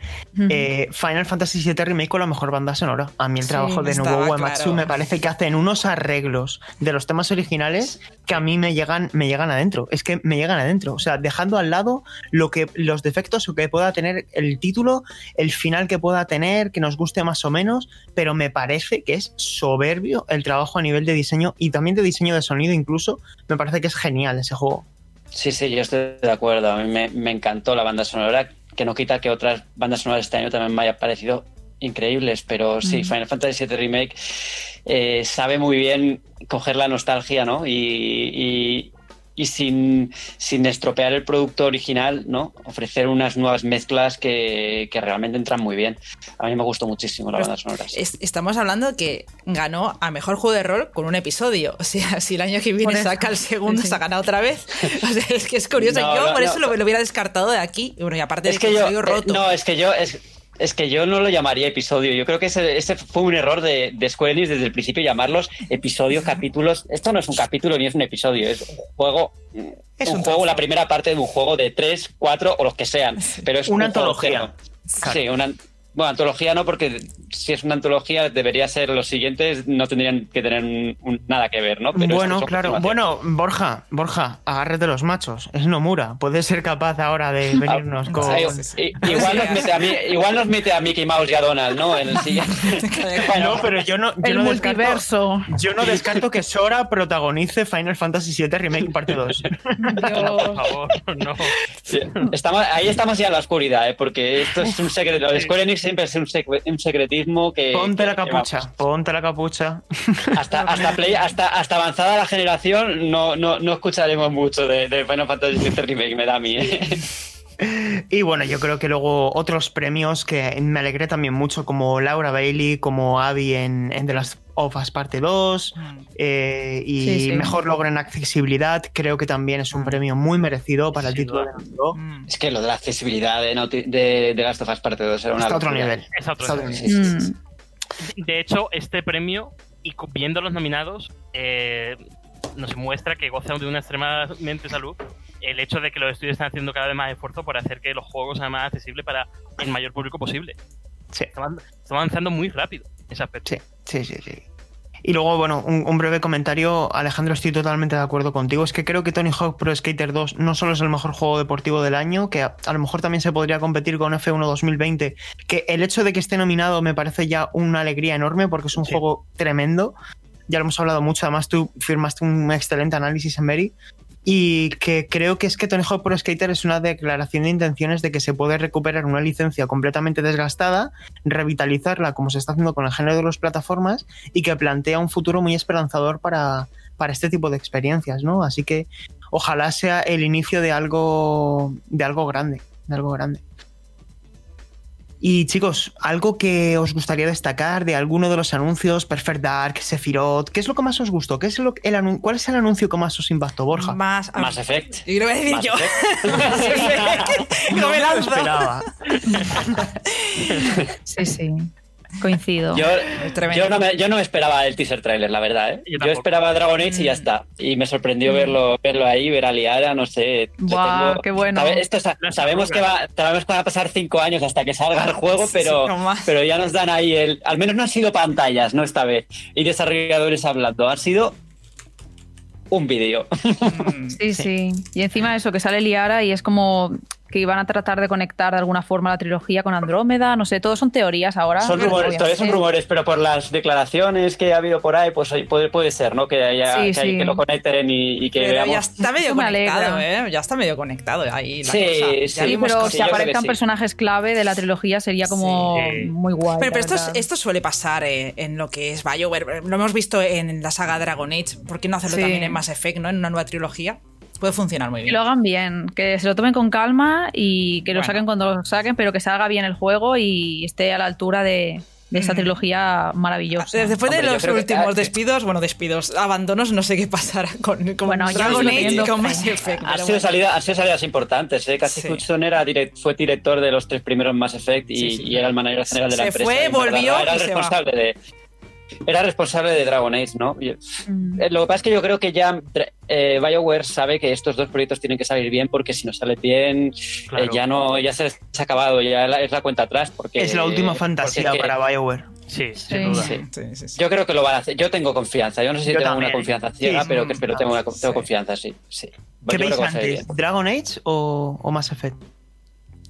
eh, Final Fantasy VII Remake con la mejor banda sonora. A mí el trabajo de Nobuo Uematsu me parece que hacen unos arreglos de los temas originales que a mí me llegan, me llegan adentro. Es que me llegan adentro. O sea, dejando al lado lo que, los defectos que pueda tener el título, el final que pueda tener, que nos guste más o menos, pero me parece que es soberbio el trabajo a nivel de diseño y también de diseño de sonido incluso. Me parece que es genial ese juego. Sí, sí, yo estoy de acuerdo. A mí me, encantó la banda sonora, que no quita que otras bandas sonoras este año también me haya parecido increíbles, pero sí, Final Fantasy VII Remake eh, sabe muy bien coger la nostalgia, ¿no? y, y sin, sin estropear el producto original, ¿no? Ofrecer unas nuevas mezclas que, que realmente entran muy bien. A mí me gustó muchísimo la banda sonora. estamos hablando que ganó a mejor juego de rol con un episodio. O sea, si el año que viene saca el segundo, se ha ganado otra vez. O sea, es que es curioso. yo por eso lo, lo, hubiera descartado de aquí. Y bueno, y aparte es de que, yo, roto. no, es que yo. Es, es que yo no lo llamaría episodio. Yo creo que ese, fue un error de, de, Square Enix desde el principio llamarlos episodios, capítulos. Esto no es un capítulo ni es un episodio, es un juego. Es un, juego, la primera parte de un juego de tres, cuatro o los que sean. Pero es una antología. Sí, una, bueno, antología no, porque si es una antología debería ser los siguientes, no tendrían que tener nada que ver, ¿no? bueno, claro. Bueno, Borja, Borja, agárrate los machos. Es Nomura. Puede ser capaz ahora de ah, venirnos con. igual, nos mete a mí, igual nos mete a Mickey Mouse y a Donald, ¿no? En el siguiente. no, pero yo no, yo no descarto. Yo no descarto que Sora protagonice Final Fantasy VII Remake parte 2. Por favor, no. estamos, ahí estamos ya en la oscuridad, ¿eh? porque esto es un secreto. Square Enix siempre es un, secretismo que. Ponte la capucha, ponte la capucha. Hasta, hasta, play, hasta, hasta avanzada la generación no, no, no escucharemos mucho de, de, Final Fantasy VII Remake, me da a mí. ¿eh? Y bueno, yo creo que luego otros premios que me alegré también mucho, como Laura Bailey, como Abby en, en The Last of Us Parte 2, mm. eh, y mejor logro en accesibilidad, creo que también es un mm. premio muy merecido para el título de mm. Es que lo de la accesibilidad de, de, de Last of Us Parte 2 era una. otro nivel. Es otro nivel. De hecho, este premio, y viendo los nominados, eh, nos muestra que goza de una extremadamente salud el hecho de que los estudios están haciendo cada vez más esfuerzo por hacer que los juegos sean más accesibles para el mayor público posible. Sí. Estamos, avanzando muy rápido ese aspecto. Sí, sí, sí. sí. Y luego, bueno, un, breve comentario. Alejandro, estoy totalmente de acuerdo contigo. Es que creo que Tony Hawk Pro Skater 2 no solo es el mejor juego deportivo del año, que a, lo mejor también se podría competir con F1 2020, que el hecho de que esté nominado me parece ya una alegría enorme porque es un juego tremendo. Ya lo hemos hablado mucho, además tú firmaste un excelente análisis en Mary y que creo que es que Tony Hawk Pro Skater es una declaración de intenciones de que se puede recuperar una licencia completamente desgastada, revitalizarla como se está haciendo con el género de las plataformas y que plantea un futuro muy esperanzador para, para este tipo de experiencias, ¿no? Así que ojalá sea el inicio de algo de algo grande, de algo grande. Y chicos, algo que os gustaría destacar de alguno de los anuncios, Perfect Dark, Sephiroth, ¿qué es lo que más os gustó? ¿Qué es lo, el, ¿Cuál es el anuncio que más os impactó, Borja? Más, más Effect. Y lo voy a decir yo. no me lo esperaba. sí, sí. Coincido. Yo, no me, yo, no esperaba el teaser trailer, la verdad. ¿eh? Yo, esperaba Dragon Age y ya mm. está. Y me sorprendió mm. verlo, verlo ahí, ver a Liara, no sé. qué bueno. Esto, sabemos, que va, sabemos que va a pasar cinco años hasta que salga el juego, pero, pero ya nos dan ahí el. Al menos no han sido pantallas, ¿no? Esta vez. Y desarrolladores hablando. Ha sido un vídeo. Mm. Sí, sí. Y encima de eso, que sale Liara y es como que iban a tratar de conectar de alguna forma la trilogía con Andrómeda, no sé, todo son teorías ahora. Son rumores, todavía son rumores, pero por las declaraciones que ha habido por ahí, pues puede, puede ser, ¿no? Que haya que, lo conecten y, que pero ya está medio conectado, ¿eh? Ya está medio conectado ahí. La sí, sí, pero si aparezcan personajes clave de la trilogía sería como muy guay. Pero, esto, esto, suele pasar eh, en lo que es BioWare. Lo hemos visto en la saga Dragon Age. ¿Por qué no hacerlo también en Mass Effect, ¿no? En una nueva trilogía puede funcionar muy bien. Y lo hagan bien, que se lo tomen con calma y que lo saquen cuando lo saquen, pero que salga bien el juego y esté a la altura de, esa trilogía maravillosa. Después de los últimos despidos, bueno, despidos, abandonos, no sé qué pasará con, con bueno, Dragon Age y con Mass Effect. Ha sido, salida, sido salidas importantes. ¿eh? Cassie Hudson era fue director de los tres primeros Mass Effect y, era el manager general de la se empresa. Fue, volvió. Era el responsable de era responsable de Dragon Age, ¿no? Mm. Eh, lo que pasa es que yo creo que ya eh, BioWare sabe que estos dos proyectos tienen que salir bien porque si no sale bien eh, ya no ya se ha acabado, ya es la cuenta atrás. Porque, es la última fantasía para BioWare. Sí, sin duda. Yo creo que lo van a hacer. Yo tengo confianza. Yo no sé si tengo una confianza ciega, pero, pero tengo, una, tengo confianza, sí. sí. ¿Qué veis antes? ¿Dragon Age o, o Mass Effect?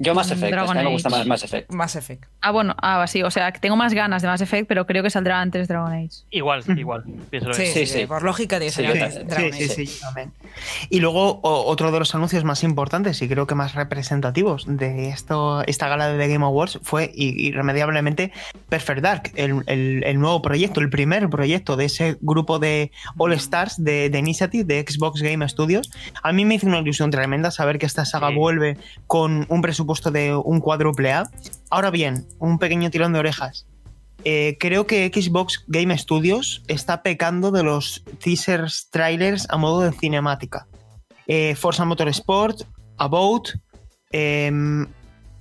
Yo Mass Effect, a mí me gusta más Mass Effect. Mass Effect. Ah, bueno, ah, sí, o sea, tengo más ganas de Mass Effect, pero creo que saldrá antes Dragon Age. Igual, igual. Sí, sí, sí, por lógica tiene sí, Dragon Age. Sí, sí, Y luego otro de los anuncios más importantes y creo que más representativos de esto, esta gala de The Game Awards fue irremediablemente Perfect Dark, el, el, nuevo proyecto, el primer proyecto de ese grupo de All Stars de, de Initiative, de Xbox Game Studios. A mí me hizo una ilusión tremenda saber que esta saga vuelve con un presupuesto de un cuádruple A. Ahora bien, un pequeño tirón de orejas. Eh, creo que Xbox Game Studios está pecando de los teasers trailers a modo de cinemática. Eh, Forza Motorsport, About, em,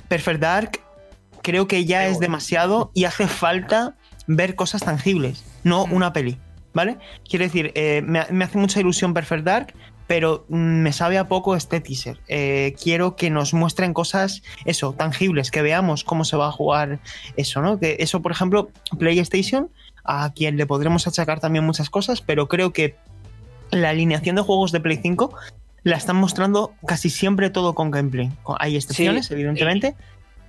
Perfect Dark, creo que ya es demasiado y hace falta ver cosas tangibles, no mm. una peli, ¿vale? Quiero decir, eh, me, me, hace mucha ilusión Perfect Dark, pero mm, me sabe a poco este teaser. Eh, quiero que nos muestren cosas, eso, tangibles, que veamos cómo se va a jugar eso, ¿no? Que eso, por ejemplo, PlayStation, a quien le podremos achacar también muchas cosas, pero creo que la alineación de juegos de Play 5 la están mostrando casi siempre todo con gameplay. Hay excepciones, evidentemente,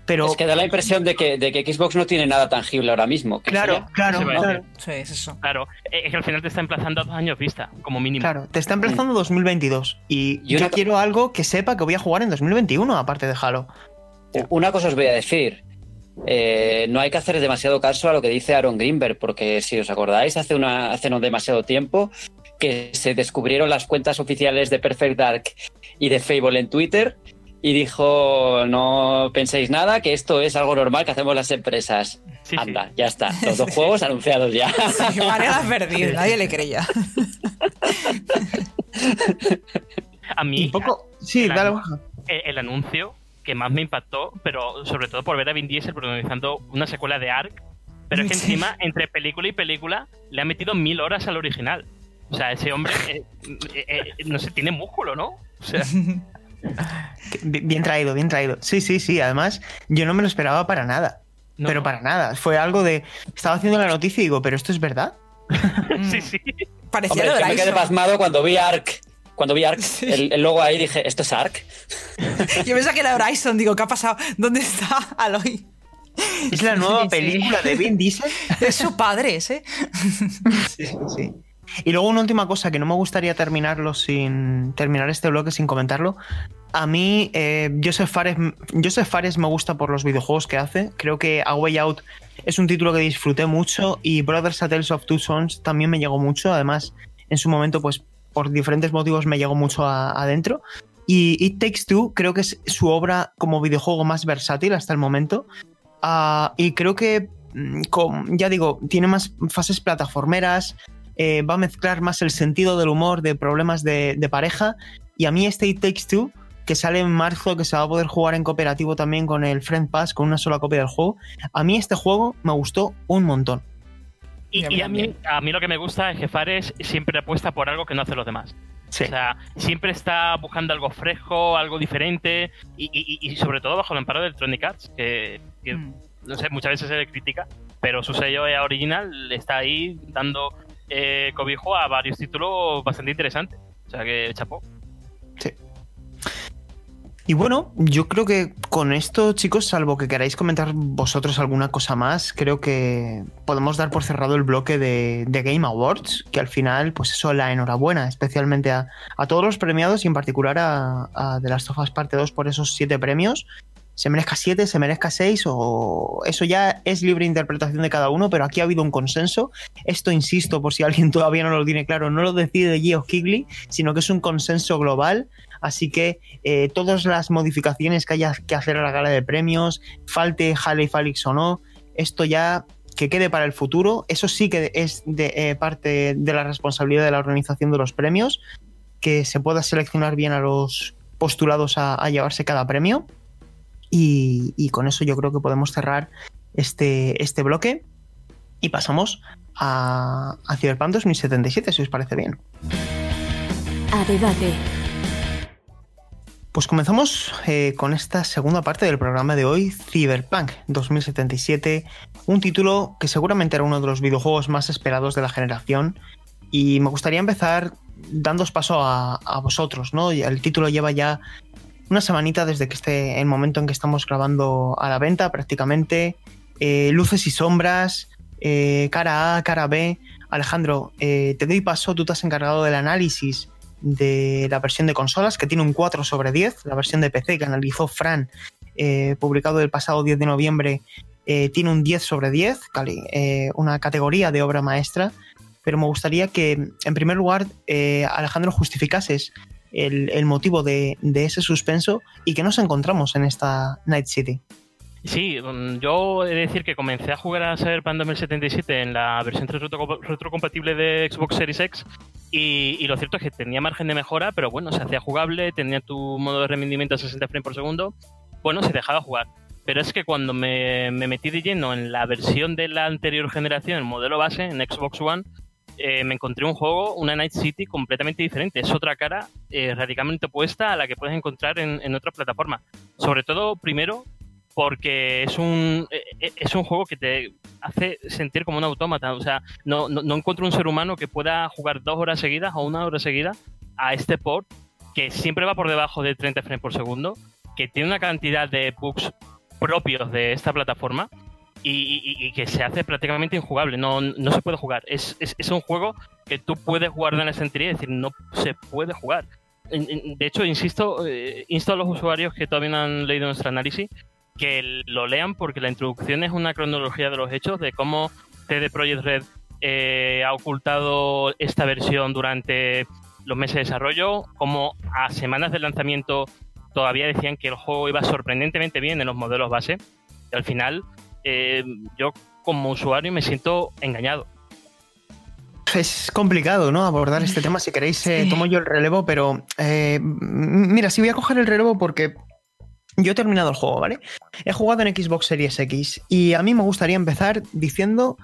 pero... Es que da la impresión de que, de que Xbox no tiene nada tangible ahora mismo. Claro, claro, claro. Sí, es eso. Claro, es que al final te está emplazando a dos años vista, como mínimo. Claro, te está emplazando 2022. Mm. Y yo, quiero algo que sepa que voy a jugar en 2021, aparte de Halo. Una cosa os voy a decir. Eh, no hay que hacer demasiado caso a lo que dice Aaron Greenberg, porque si os acordáis, hace, una, hace no demasiado tiempo que se descubrieron las cuentas oficiales de Perfect Dark y de Fable en Twitter y dijo, no penséis nada, que esto es algo normal que hacemos las empresas. Anda, ya está, los dos juegos anunciados ya. Sí, perdido, nadie le creía. A mí, poco... sí, el, dale, el, el, anuncio que más me impactó, pero sobre todo por ver a Vin Diesel protagonizando una secuela de Ark, pero es que encima, entre película y película, le ha metido mil horas al original. O sea, ese hombre, eh, eh, eh, no sé, tiene músculo, ¿no? O sea... Bien traído, bien traído. Sí, sí, sí. Además, yo no me lo esperaba para nada. Pero para nada. Fue algo de. Estaba haciendo la noticia y digo, ¿pero esto es verdad? sí, sí. Parecía Hombre, que me quedé pasmado cuando vi Ark. Cuando vi Ark, el, logo ahí dije, ¿esto es Ark? yo pensaba que era Horizon. Digo, ¿qué ha pasado? ¿Dónde está Aloy? ¿Es la nueva película de Vin Diesel? es su padre ese. sí, sí, sí. Y luego una última cosa que no me gustaría terminarlo sin terminar este bloque sin comentarlo. A mí, eh, Joseph, Fares, Joseph Fares me gusta por los videojuegos que hace. Creo que A Way Out es un título que disfruté mucho y Brothers a Tales of Two Sons también me llegó mucho. Además, en su momento, pues por diferentes motivos me llegó mucho adentro. Y It Takes Two creo que es su obra como videojuego más versátil hasta el momento. Ah, y creo que, mm, ya digo, tiene más fases plataformeras, eh, va a mezclar más el sentido del humor de problemas de, pareja. Y a mí este It Takes Two, que sale en marzo, que se va a poder jugar en cooperativo también con el Friend Pass, con una sola copia del juego, a mí este juego me gustó un montón. Y, a, mí, a mí lo que me gusta es que Fares siempre apuesta por algo que no hace los demás. O sea, siempre está buscando algo fresco, algo diferente y, sobre todo bajo el amparo de Electronic Arts, que, mm. no sé, muchas veces se le critica, pero su sello original está ahí dando eh, cobijo a varios títulos bastante interesantes. O sea que chapó. Sí. Y bueno, yo creo que con esto, chicos, salvo que queráis comentar vosotros alguna cosa más, creo que podemos dar por cerrado el bloque de, Game Awards, que al final, pues eso, la enhorabuena, especialmente a, todos los premiados y en particular a, a The Last of Us Parte 2 por esos siete premios se merezca 7, se merezca 6 o eso ya es libre interpretación de cada uno, pero aquí ha habido un consenso. Esto, insisto, por si alguien todavía no lo tiene claro, no lo decide Geoff Kigley, sino que es un consenso global. Así que eh, todas las modificaciones que haya que hacer a la gala de premios, falte Halley Falix o no, esto ya que quede para el futuro. Eso sí que es de, eh, parte de la responsabilidad de la organización de los premios, que se pueda seleccionar bien a los postulados a llevarse cada premio. Y, con eso yo creo que podemos cerrar este, este bloque. y pasamos a, a Cyberpunk 2077, si os parece bien. A debate. Pues comenzamos eh, con esta segunda parte del programa de hoy, Cyberpunk 2077, un título que seguramente era uno de los videojuegos más esperados de la generación y me gustaría empezar dándos paso a, a vosotros, ¿no? El título lleva ya una semanita desde que esté el momento en que estamos grabando a la venta prácticamente, eh, luces y sombras, eh, cara A, cara B. Alejandro, eh, te doy paso, tú te has encargado del análisis de la versión de consolas, que tiene un 4 sobre 10, la versión de PC que analizó Fran, publicado el pasado 10 de noviembre, tiene un 10 sobre 10, cali- eh, una categoría de obra maestra, pero me gustaría que, en primer lugar, Alejandro, justificases el, motivo de, ese suspenso y que nos encontramos en esta Night City. Sí, mm, yo he de decir que comencé a jugar a Cyberpunk 2077 en la versión retro- retrocompatible de Xbox Series X y, lo cierto es que tenía margen de mejora, pero bueno, se hacía jugable, tenía tu modo de rendimiento a 60 frames por segundo, bueno, se dejaba jugar. Pero es que cuando me metí de lleno en la versión de la anterior generación, el modelo base, en Xbox One, eh, me encontré un juego, una Night City, completamente diferente. Es otra cara eh, radicalmente opuesta a la que puedes encontrar en, en otras plataformas. Sobre todo, primero, porque es un, eh, es un juego que te hace sentir como un autómata. O sea, no, no, no encuentro un ser humano que pueda jugar dos horas seguidas o una hora seguida a este port que siempre va por debajo de 30 frames por segundo, que tiene una cantidad de bugs propios de esta plataforma y, que se hace prácticamente injugable. No, no se puede jugar. Es, es, es un juego que tú puedes guardar en la estantería y decir, no se puede jugar. De hecho, insisto, eh, insto a los usuarios que todavía no han leído nuestro análisis que lo lean porque la introducción es una cronología de los hechos de cómo CD Projekt Red eh, ha ocultado esta versión durante los meses de desarrollo, como a semanas del lanzamiento todavía decían que el juego iba sorprendentemente bien en los modelos base. Y al final, eh, yo como usuario me siento engañado. Es complicado, ¿no? Abordar este tema. Si queréis, eh, tomo yo el relevo, pero eh, mira, sí voy a coger el relevo porque yo he terminado el juego, ¿vale? He jugado en Xbox Series X y a mí me gustaría empezar diciendo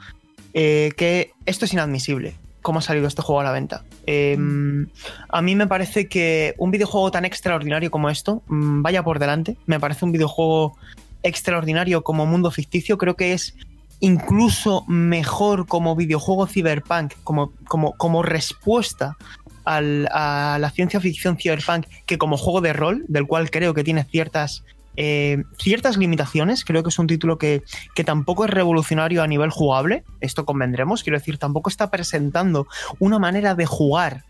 eh, que esto es inadmisible. ¿Cómo ha salido este juego a la venta? Eh, a mí me parece que un videojuego tan extraordinario como esto, mm, vaya por delante, me parece un videojuego extraordinario como mundo ficticio, creo que es incluso mejor como videojuego cyberpunk, como, como, como respuesta al- a la ciencia ficción cyberpunk, que como juego de rol, del cual creo que tiene ciertas, eh, ciertas limitaciones. Creo que es un título que, que tampoco es revolucionario a nivel jugable, esto convendremos, quiero decir, tampoco está presentando una manera de jugar.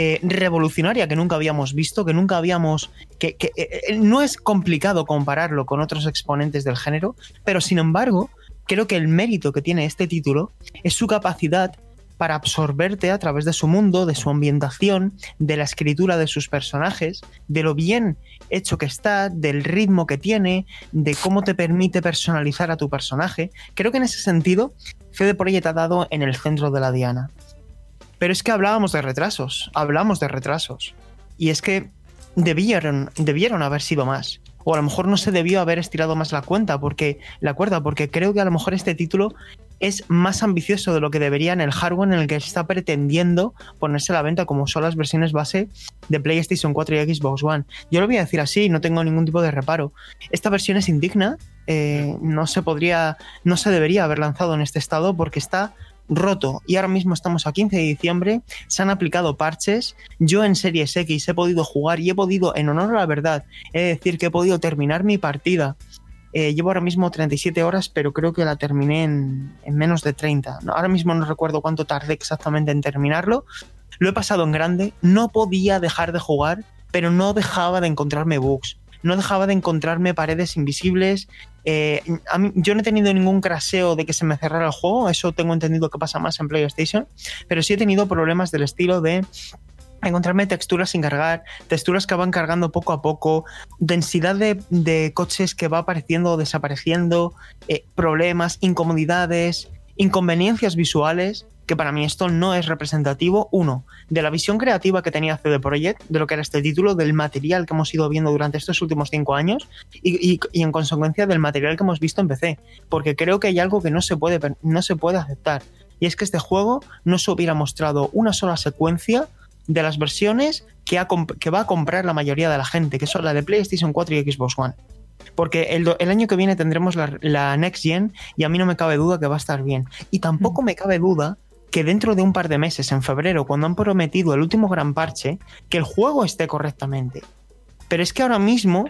Eh, revolucionaria que nunca habíamos visto, que nunca habíamos. que, que, eh, eh, no es complicado compararlo con otros exponentes del género, pero sin embargo, creo que el mérito que tiene este título es su capacidad para absorberte a través de su mundo, de su ambientación, de la escritura de sus personajes, de lo bien hecho que está, del ritmo que tiene, de cómo te permite personalizar a tu personaje. Creo que en ese sentido, CD Projekt ha dado en el centro de la diana. Pero es que hablábamos de retrasos, hablamos de retrasos. Y es que debieron, debieron haber sido más. O a lo mejor no se debió haber estirado más la cuenta, porque la cuerda, porque creo que a lo mejor este título es más ambicioso de lo que debería en el hardware en el que está pretendiendo ponerse a la venta, como son las versiones base de PlayStation 4 y Xbox One. Yo lo voy a decir así, no tengo ningún tipo de reparo. Esta versión es indigna, eh, no se podría, no se debería haber lanzado en este estado porque está roto y ahora mismo estamos a 15 de diciembre, se han aplicado parches, yo en Series X he podido jugar y he podido, en honor a la verdad, he de decir que he podido terminar mi partida. Eh, llevo ahora mismo 37 horas, pero creo que la terminé en, en menos de 30. No, ahora mismo no recuerdo cuánto tardé exactamente en terminarlo. Lo he pasado en grande, no podía dejar de jugar, pero no dejaba de encontrarme bugs. No dejaba de encontrarme paredes invisibles, eh, yo no he tenido ningún craseo de que se me cerrara el juego, eso tengo entendido que pasa más en PlayStation, pero sí he tenido problemas del estilo de encontrarme texturas sin cargar, texturas que van cargando poco a poco, densidad de, de coches que va apareciendo o desapareciendo, eh, problemas, incomodidades, inconveniencias visuales que para mí esto no es representativo, uno, de la visión creativa que tenía CD Projekt, de lo que era este título, del material que hemos ido viendo durante estos últimos cinco años y, y- y en consecuencia del material que hemos visto en PC, porque creo que hay algo que no se puede, no se puede aceptar, y es que este juego no se hubiera mostrado una sola secuencia de las versiones que, ha comp- que va a comprar la mayoría de la gente, que son la de PlayStation 4 y Xbox One. Porque el año que viene tendremos la, la Next Gen y a mí no me cabe duda que va a estar bien. Y tampoco me cabe duda que dentro de un par de meses, en febrero, cuando han prometido el último gran parche, que el juego esté correctamente. Pero es que ahora mismo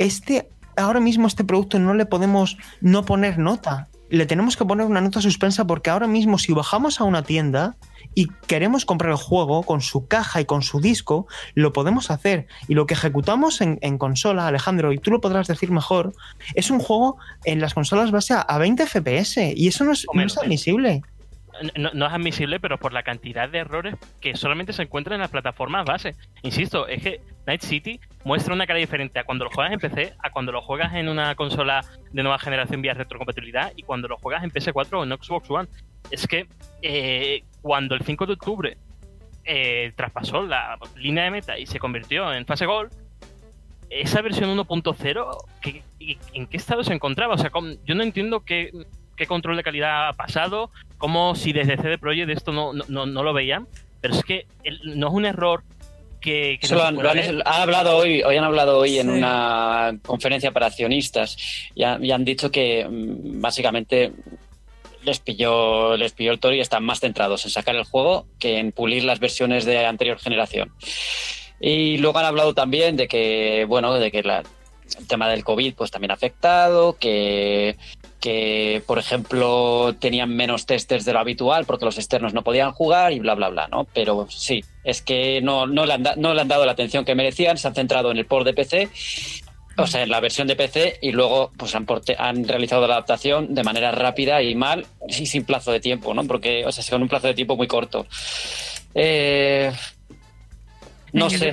este, ahora mismo este producto no le podemos no poner nota. Le tenemos que poner una nota suspensa porque ahora mismo si bajamos a una tienda y queremos comprar el juego con su caja y con su disco, lo podemos hacer. Y lo que ejecutamos en, en consola, Alejandro, y tú lo podrás decir mejor, es un juego en las consolas base a, a 20 FPS y eso no es, no es admisible. No, es admisible, pero por la cantidad de errores que solamente se encuentran en las plataformas base. Insisto, es que Night City muestra una cara diferente a cuando lo juegas en PC, a cuando lo juegas en una consola de nueva generación vía retrocompatibilidad y cuando lo juegas en PS4 o en Xbox One. Es que eh, cuando el 5 de octubre eh, traspasó la línea de meta y se convirtió en fase gol, esa versión 1.0, ¿qué- y- ¿en qué estado se encontraba? O sea, yo no entiendo qué, qué control de calidad ha pasado, como si desde CD Projekt esto no, no, no, no lo veían, pero es que el- no es un error que... que no han, hablado hoy, hoy han hablado hoy en una conferencia para accionistas y, ha- y han dicho que mm, básicamente les pilló, les pilló el toro y están más centrados en sacar el juego que en pulir las versiones de anterior generación. Y luego han hablado también de que, bueno, de que la- el tema del COVID pues también ha afectado, que, que por ejemplo tenían menos testers de lo habitual porque los externos no podían jugar y bla bla bla, ¿no? Pero sí, es que no, no, le, han da- no le han dado la atención que merecían, se han centrado en el port de PC, o sea, en la versión de PC y luego pues han, realizado la adaptación de manera rápida y mal y sin plazo de tiempo, ¿no? Porque, o sea, con un plazo de tiempo muy corto. Eh, no sé.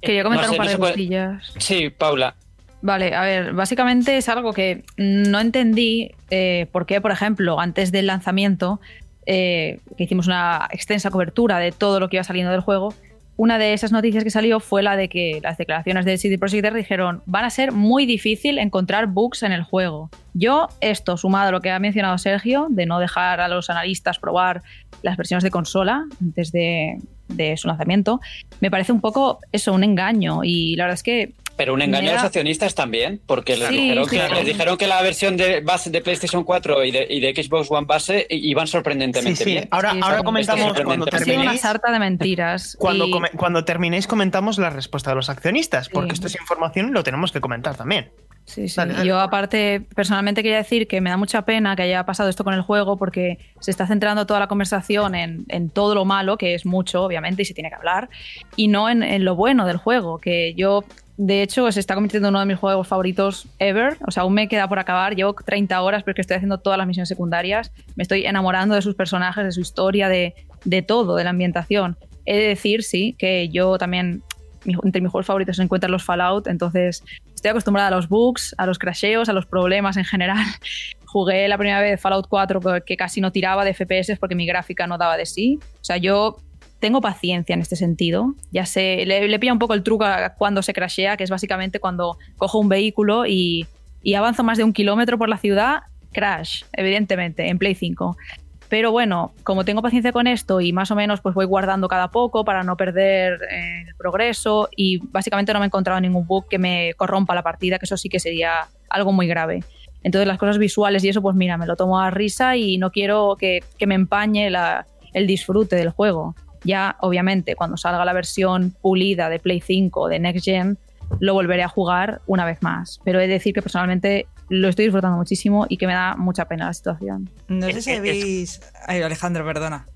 Quería comentar no sé, un par no de puede- cosillas. Sí, Paula. Vale, a ver, básicamente es algo que no entendí eh, por qué, por ejemplo, antes del lanzamiento, eh, que hicimos una extensa cobertura de todo lo que iba saliendo del juego, una de esas noticias que salió fue la de que las declaraciones de CD Projekt dijeron van a ser muy difícil encontrar bugs en el juego. Yo, esto, sumado a lo que ha mencionado Sergio, de no dejar a los analistas probar las versiones de consola antes de, de su lanzamiento, me parece un poco eso, un engaño. Y la verdad es que Pero un engaño a los accionistas también, porque les, Sí, dijeron que, claro. les dijeron que la versión de base de PlayStation 4 y de, y de Xbox One base iban sorprendentemente sí. bien. Ahora, Sí, ahora comentamos es cuando sido una terminéis. sarta de mentiras. Cuando, y- come- cuando terminéis comentamos la respuesta de los accionistas, porque Sí. esto es información y lo tenemos que comentar también. Sí, sí. Dale, dale. Yo aparte, personalmente quería decir que me da mucha pena que haya pasado esto con el juego porque se está centrando toda la conversación en, en todo lo malo, que es mucho, obviamente, y se tiene que hablar, y no en, en lo bueno del juego, que yo, de hecho, se está convirtiendo en uno de mis juegos favoritos ever. O sea, aún me queda por acabar, llevo 30 horas porque estoy haciendo todas las misiones secundarias, me estoy enamorando de sus personajes, de su historia, de, de todo, de la ambientación. He de decir, sí, que yo también entre mis juegos favoritos se encuentran los Fallout, entonces estoy acostumbrada a los bugs, a los crasheos, a los problemas en general. Jugué la primera vez Fallout 4 que- que casi no tiraba de FPS porque mi gráfica no daba de sí. O sea, yo tengo paciencia en este sentido. Ya sé, le, le pilla un poco el truco a cuando se crashea, que es básicamente cuando cojo un vehículo y, y avanzo más de un kilómetro por la ciudad, crash, evidentemente, en Play 5. Pero bueno, como tengo paciencia con esto y más o menos pues voy guardando cada poco para no perder eh, el progreso y básicamente no me he encontrado ningún bug que me corrompa la partida, que eso sí que sería algo muy grave. Entonces las cosas visuales y eso pues mira, me lo tomo a risa y no quiero que, que me empañe la- el disfrute del juego. Ya obviamente cuando salga la versión pulida de Play 5 o de Next Gen lo volveré a jugar una vez más. Pero he de decir que personalmente lo estoy disfrutando muchísimo y que me da mucha pena la situación. No sé si habéis. Ay, Alejandro, perdona.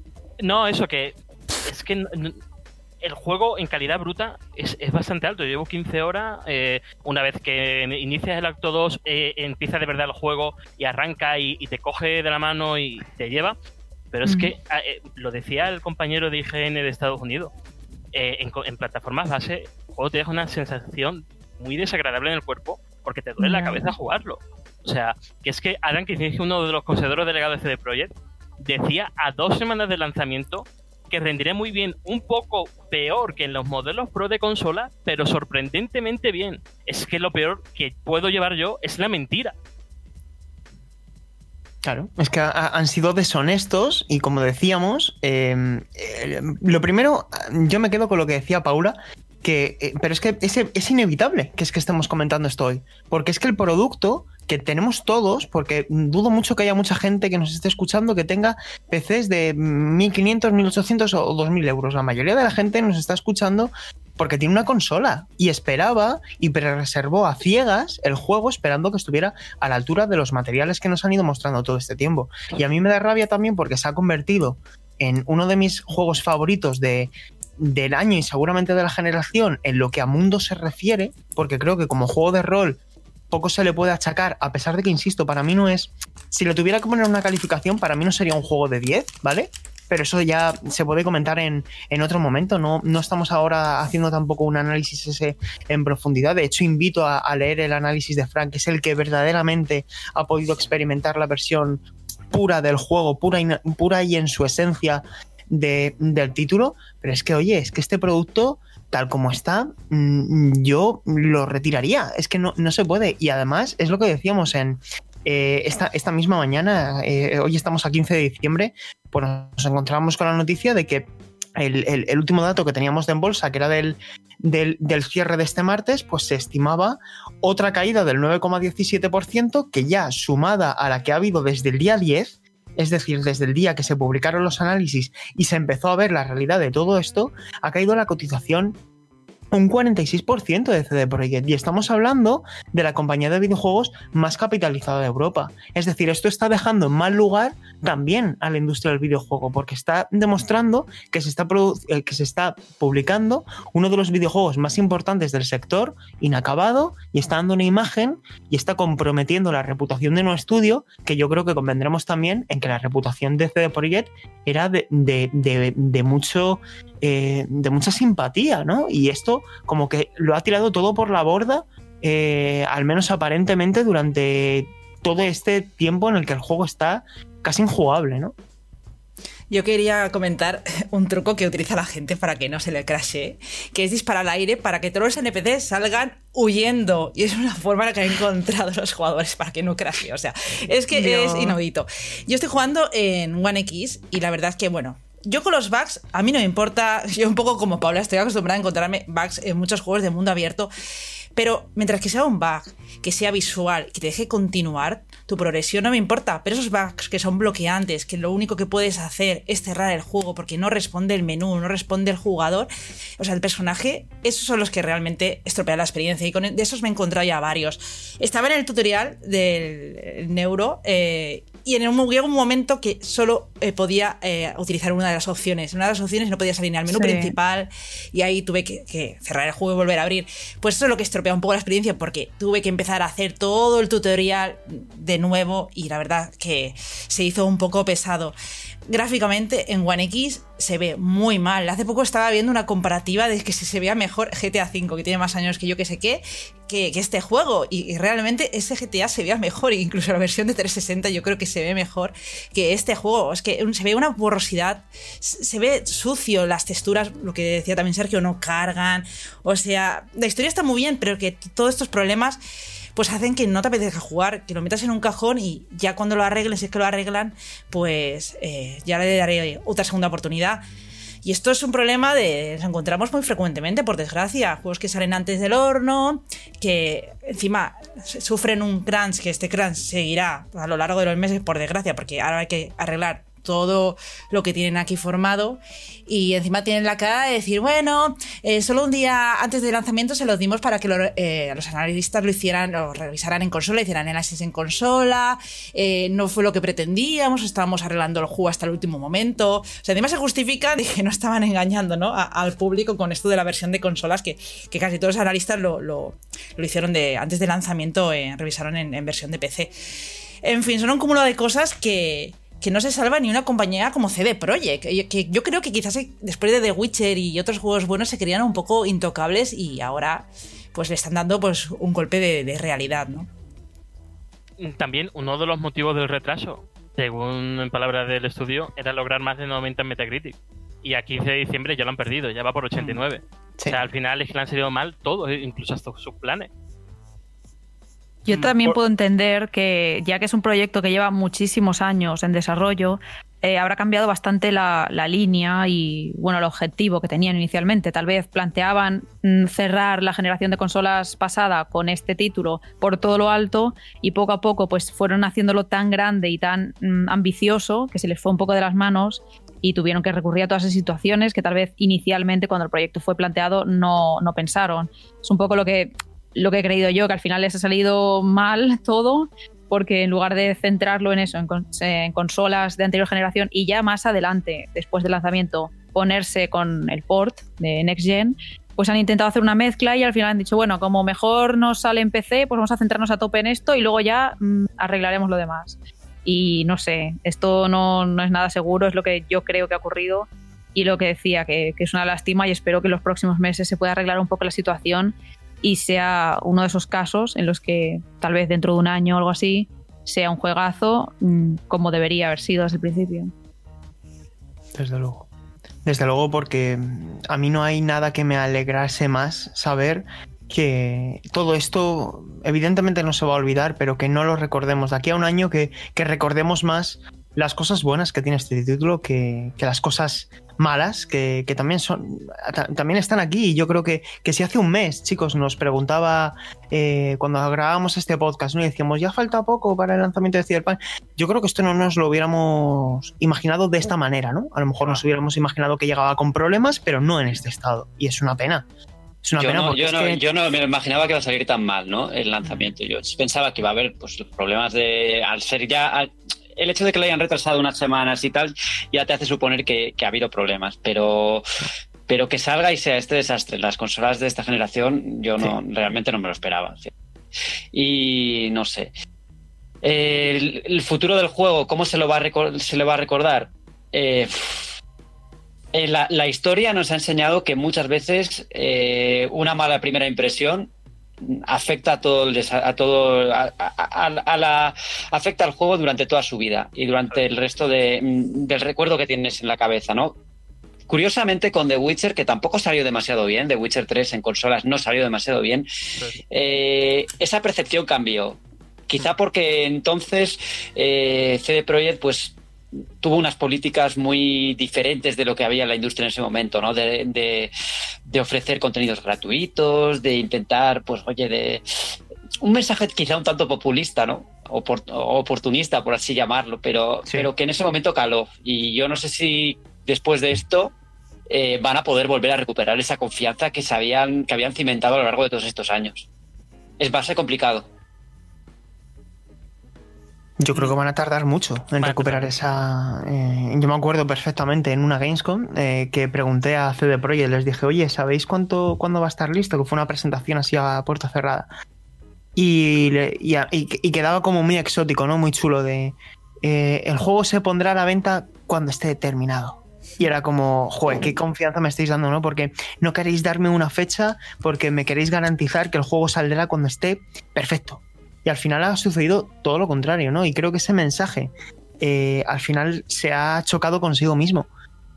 No, eso que es que el juego en calidad bruta es, es bastante alto. Yo llevo 15 horas. eh, una vez que inicias el acto 2, eh, empieza de verdad el juego y arranca y, y te coge de la mano y te lleva. Pero es Mm. que ah, eh, lo decía el compañero de IGN de Estados Unidos. eh, en, en plataformas base, el juego te deja una sensación muy desagradable en el cuerpo porque te duele la cabeza jugarlo. O sea, que es que Adam, que es uno de los consejeros delegados de CD Projekt, decía a dos semanas de lanzamiento que rendiría muy bien, un poco peor que en los modelos Pro de consola, pero sorprendentemente bien. Es que lo peor que puedo llevar yo es la mentira. Claro, es que han sido deshonestos y como decíamos, em, eh, lo primero, yo me quedo con lo que decía Paula, que, eh, pero es que es, inevitable que es que estemos comentando esto hoy, porque es que el producto que tenemos todos, porque dudo mucho que haya mucha gente que nos esté escuchando que tenga PCs de 1500, 1800 o 2000 euros. La mayoría de la gente nos está escuchando porque tiene una consola y esperaba y reservó a ciegas el juego esperando que estuviera a la altura de los materiales que nos han ido mostrando todo este tiempo. Y a mí me da rabia también porque se ha convertido en uno de mis juegos favoritos de, del año y seguramente de la generación en lo que a mundo se refiere, porque creo que como juego de rol poco se le puede achacar, a pesar de que, insisto, para mí no es... Si le tuviera que poner una calificación, para mí no sería un juego de 10, ¿vale? Pero eso ya se puede comentar en, otro momento. No, no estamos ahora haciendo tampoco un análisis ese en profundidad. De hecho, invito a, leer el análisis de Frank, que es el que verdaderamente ha podido experimentar la versión pura del juego, pura y, pura y en su esencia del título. Pero es que, oye, es que este producto tal como está, mm, yo lo retiraría. Es que no, se puede. Y además, es lo que decíamos en eh, esta, esta, misma mañana, eh, hoy estamos a 15 de diciembre, pues nos encontramos con la noticia de que el, último dato que teníamos de en bolsa, que era del, del, del, cierre de este martes, pues se estimaba otra caída del 9,17%, que ya sumada a la que ha habido desde el día 10, es decir, desde el día que se publicaron los análisis y se empezó a ver la realidad de todo esto, ha caído la cotización un 46% de CD Projekt y estamos hablando de la compañía de videojuegos más capitalizada de Europa. Es decir, esto está dejando en mal lugar también a la industria del videojuego porque está demostrando que se está, eh, que se está publicando uno de los videojuegos más importantes del sector inacabado y está dando una imagen y está comprometiendo la reputación de nuestro estudio que yo creo que convendremos también en que la reputación de CD Projekt era de, de mucho eh, de mucha simpatía, ¿no? Y esto como que lo ha tirado todo por la borda, eh, al menos aparentemente durante todo este tiempo en el que el juego está casi injugable, ¿no? Yo quería comentar un truco que utiliza la gente para que no se le crashe, que es disparar al aire para que todos los NPCs salgan huyendo. Y es una forma en la que han encontrado los jugadores para que no crashe. O sea, es que es inaudito. Yo estoy jugando en One X y la verdad es que, bueno, yo con los bugs, a mí no me importa, yo un poco como Paula, estoy acostumbrada a encontrarme bugs en muchos juegos de mundo abierto, pero mientras que sea un bug, que sea visual, que te deje continuar tu progresión, no me importa, pero esos bugs que son bloqueantes, que lo único que puedes hacer es cerrar el juego porque no responde el menú, no responde el jugador, o sea, el personaje, esos son los que realmente estropean la experiencia y con de esos me he encontrado ya varios. Estaba en el tutorial del Neuro eh, y en un, un momento que solo eh, podía eh, utilizar una de las opciones. Una de las opciones no podía salir al menú principal y ahí tuve que, cerrar el juego y volver a abrir. Pues eso es lo que estropea un poco la experiencia porque tuve que empezar a hacer todo el tutorial de nuevo y la verdad que se hizo un poco pesado gráficamente en One X se ve muy mal. Hace poco estaba viendo una comparativa de que se vea mejor GTA V, que tiene más años que yo que sé qué, que, este juego. Y, realmente ese GTA se vea mejor, incluso la versión de 360 yo creo que se ve mejor que este juego. Es que se ve una borrosidad, se ve sucio, las texturas, lo que decía también Sergio, no cargan. O sea, la historia está muy bien, pero que todos estos problemas pues hacen que no te apetezca jugar, que lo metas en un cajón y ya cuando lo arreglen, si es que lo arreglan, pues eh, ya le daré otra segunda oportunidad. Y esto es un problema de. Nos encontramos muy frecuentemente, por desgracia. Juegos que salen antes del horno, que encima sufren un crunch, que este crunch seguirá a lo largo de los meses, por desgracia, porque ahora hay que arreglar todo lo que tienen aquí formado y encima tienen la cara de decir, bueno, eh, solo un día antes del lanzamiento se los dimos para que eh, los analistas lo hicieran, lo revisaran en consola, hicieran análisis en consola, eh, no fue lo que pretendíamos, estábamos arreglando el juego hasta el último momento. O sea, encima se justifica de que no estaban engañando ¿no? al público con esto de la versión de consolas, que, casi todos los analistas lo, lo, hicieron de, antes del lanzamiento, revisaron en versión de PC. En fin, son un cúmulo de cosas que, que no se salva ni una compañía como CD Projekt. Que yo creo que quizás después de The Witcher y otros juegos buenos se creían un poco intocables y ahora pues le están dando pues un golpe de, realidad, ¿no? También uno de los motivos del retraso según en palabras del estudio, era lograr más de 90 en Metacritic. Y a 15 de diciembre ya lo han perdido, ya va por 89. Sí. O sea, al final es que le han salido mal todos, incluso hasta sus planes. Yo también Por- puedo entender que, ya que es un proyecto que lleva muchísimos años en desarrollo, eh, habrá cambiado bastante la, la línea y bueno el objetivo que tenían inicialmente. Tal vez planteaban mm, cerrar la generación de consolas pasada con este título por todo lo alto y poco a poco pues fueron haciéndolo tan grande y tan mm, ambicioso que se les fue un poco de las manos y tuvieron que recurrir a todas esas situaciones que tal vez inicialmente cuando el proyecto fue planteado no, no pensaron. Es un poco lo que, lo que he creído yo, que al final les ha salido mal todo, porque en lugar de centrarlo en eso, en, con- en consolas de anterior generación y ya más adelante, después del lanzamiento, ponerse con el port de Next Gen, pues han intentado hacer una mezcla y al final han dicho, bueno, como mejor nos sale en PC, pues vamos a centrarnos a tope en esto y luego ya mm, arreglaremos lo demás. Y no sé, esto no, no es nada seguro, es lo que yo creo que ha ocurrido y lo que decía, que, que es una lástima y espero que en los próximos meses se pueda arreglar un poco la situación y sea uno de esos casos en los que tal vez dentro de un año o algo así sea un juegazo mm, como debería haber sido desde el principio. Desde luego. Desde luego, porque mm, a mí no hay nada que me alegrase más saber que todo esto evidentemente no se va a olvidar, pero que no lo recordemos. De aquí a un año que, que recordemos más las cosas buenas que tiene este título que, que las cosas malas, que, que también son ta- también están aquí. Y yo creo que, que si hace un mes, chicos, nos preguntaba eh, cuando grabábamos este podcast, ¿no? y decíamos, ya falta poco para el lanzamiento de Cyberpunk. Yo creo que esto no nos lo hubiéramos imaginado de esta manera, ¿no? A lo mejor nos hubiéramos imaginado que llegaba con problemas, pero no en este estado. Y es una pena. Es una Yo pena no, porque yo, es no, que- yo no me imaginaba que iba a salir tan mal, ¿no? El lanzamiento. Yo pensaba que iba a haber pues, los problemas de. Al ser ya. al- el hecho de que lo hayan retrasado unas semanas y tal, ya te hace suponer que, que ha habido problemas. Pero. Pero que salga y sea este desastre. Las consolas de esta generación, yo no realmente no me lo esperaba. sí. Y no sé. El, el futuro del juego, ¿cómo se lo va a, se le va a recordar? Eh, eh, la, la historia nos ha enseñado que muchas veces eh, una mala primera impresión afecta a todo el a todo a, a- a- a la afecta al juego durante toda su vida y durante el resto de, mm, del recuerdo que tienes en la cabeza, ¿no? Curiosamente con The Witcher, que tampoco salió demasiado bien, The Witcher 3 en consolas no salió demasiado bien, eh, esa percepción cambió. Quizá porque entonces eh, CD Projekt pues tuvo unas políticas muy diferentes de lo que había en la industria en ese momento, ¿no? De, de- de ofrecer contenidos gratuitos, de intentar, pues, oye, de un mensaje quizá un tanto populista, ¿no? Opor- oportunista, por así llamarlo, pero, Sí. pero que en ese momento caló. Y yo no sé si después de esto eh, van a poder volver a recuperar esa confianza que, se habían, que habían cimentado a lo largo de todos estos años. Es va a ser complicado. Yo creo que van a tardar mucho en recuperar esa. eh, yo me acuerdo perfectamente en una Gamescom eh, que pregunté a CD Projekt, les dije, oye, ¿sabéis cuánto, cuándo va a estar listo? Que fue una presentación así a puerta cerrada. Y, le- y, a- y- y quedaba como muy exótico, ¿no? Muy chulo de. eh, el juego se pondrá a la venta cuando esté terminado. Y era como, joder, qué confianza me estáis dando, ¿no? Porque no queréis darme una fecha, porque me queréis garantizar que el juego saldrá cuando esté perfecto. Y al final ha sucedido todo lo contrario, ¿no? Y creo que ese mensaje eh, al final se ha chocado consigo mismo.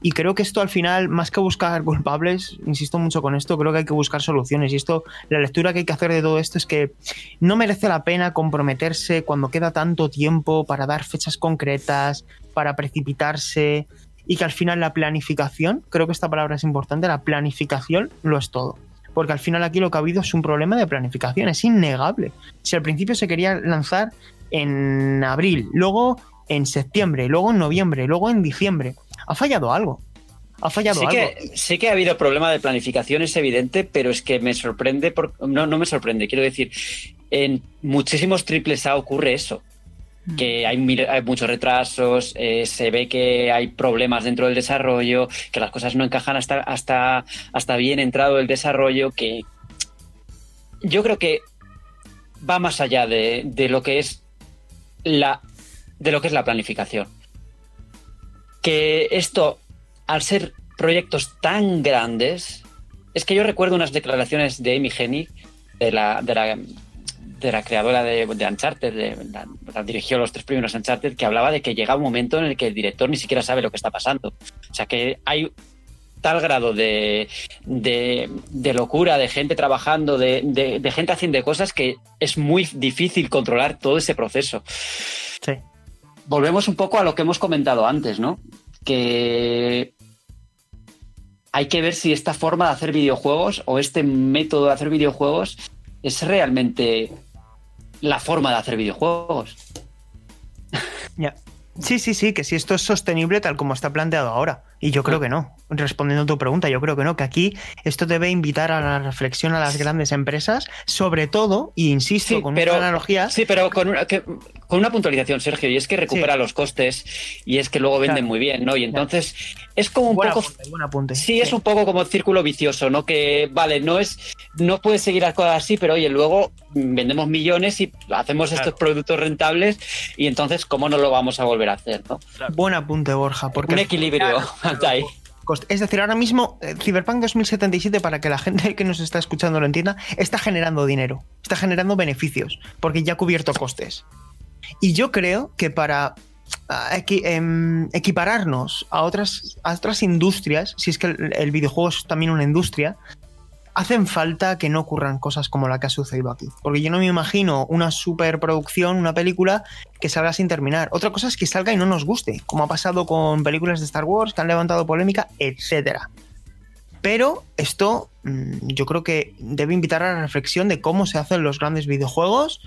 Y creo que esto al final, más que buscar culpables, insisto mucho con esto, creo que hay que buscar soluciones. Y esto, la lectura que hay que hacer de todo esto es que no merece la pena comprometerse cuando queda tanto tiempo para dar fechas concretas, para precipitarse. Y que al final la planificación, creo que esta palabra es importante, la planificación lo es todo. Porque al final aquí lo que ha habido es un problema de planificación, es innegable. Si al principio se quería lanzar en abril, luego en septiembre, luego en noviembre, luego en diciembre, ha fallado algo. Ha fallado Sí algo. que, sí que ha habido problema de planificación, es evidente, pero es que me sorprende, por, no, no me sorprende, quiero decir, en muchísimos triples A ocurre eso, que hay, hay muchos retrasos, eh, se ve que hay problemas dentro del desarrollo, que las cosas no encajan hasta, hasta, hasta bien entrado el desarrollo, que yo creo que va más allá de, de lo que es la de lo que es la planificación. Que esto, al ser proyectos tan grandes, es que yo recuerdo unas declaraciones de Amy Hennig, de la, de la creadora de, de Uncharted, de, la, la dirigió los tres primeros Uncharted, que hablaba de que llega un momento en el que el director ni siquiera sabe lo que está pasando. O sea que hay tal grado de, de, de locura, de gente trabajando, de, de, de gente haciendo cosas que es muy difícil controlar todo ese proceso. Sí. Volvemos un poco a lo que hemos comentado antes, ¿no? Que hay que ver si esta forma de hacer videojuegos o este método de hacer videojuegos es realmente la forma de hacer videojuegos. Ya. Sí, sí, sí, que si esto es sostenible tal como está planteado ahora. Y yo creo que no. Respondiendo a tu pregunta, yo creo que no, que aquí esto debe invitar a la reflexión a las grandes empresas, sobre todo, y insisto, Sí, con pero- una analogía. Sí, pero con una, que- con una puntualización, Sergio, y es que recupera Sí. los costes y es que luego venden Claro. muy bien, ¿no? Y entonces es como un buen poco apunte, buen apunte. Sí, es un poco como círculo vicioso, ¿no? Que, vale, no es, no puedes seguir las cosas así, pero oye, luego vendemos millones y hacemos estos productos rentables y entonces, ¿cómo no lo vamos a volver a hacer, no? Buen apunte, Borja. Porque Un equilibrio ahí. Es decir, ahora mismo eh, Cyberpunk 2077, para que la gente que nos está escuchando lo entienda, está generando dinero, está generando beneficios, porque ya ha cubierto costes. Y yo creo que para ah, equi- em, equipararnos a otras, a otras industrias, si es que el, el videojuego es también una industria, hacen falta que no ocurran cosas como la que ha sucedido aquí. Porque yo no me imagino una superproducción, una película que salga sin terminar. Otra cosa es que salga y no nos guste, como ha pasado con películas de Star Wars que han levantado polémica, etcétera. Pero esto mm, yo creo que debe invitar a la reflexión de cómo se hacen los grandes videojuegos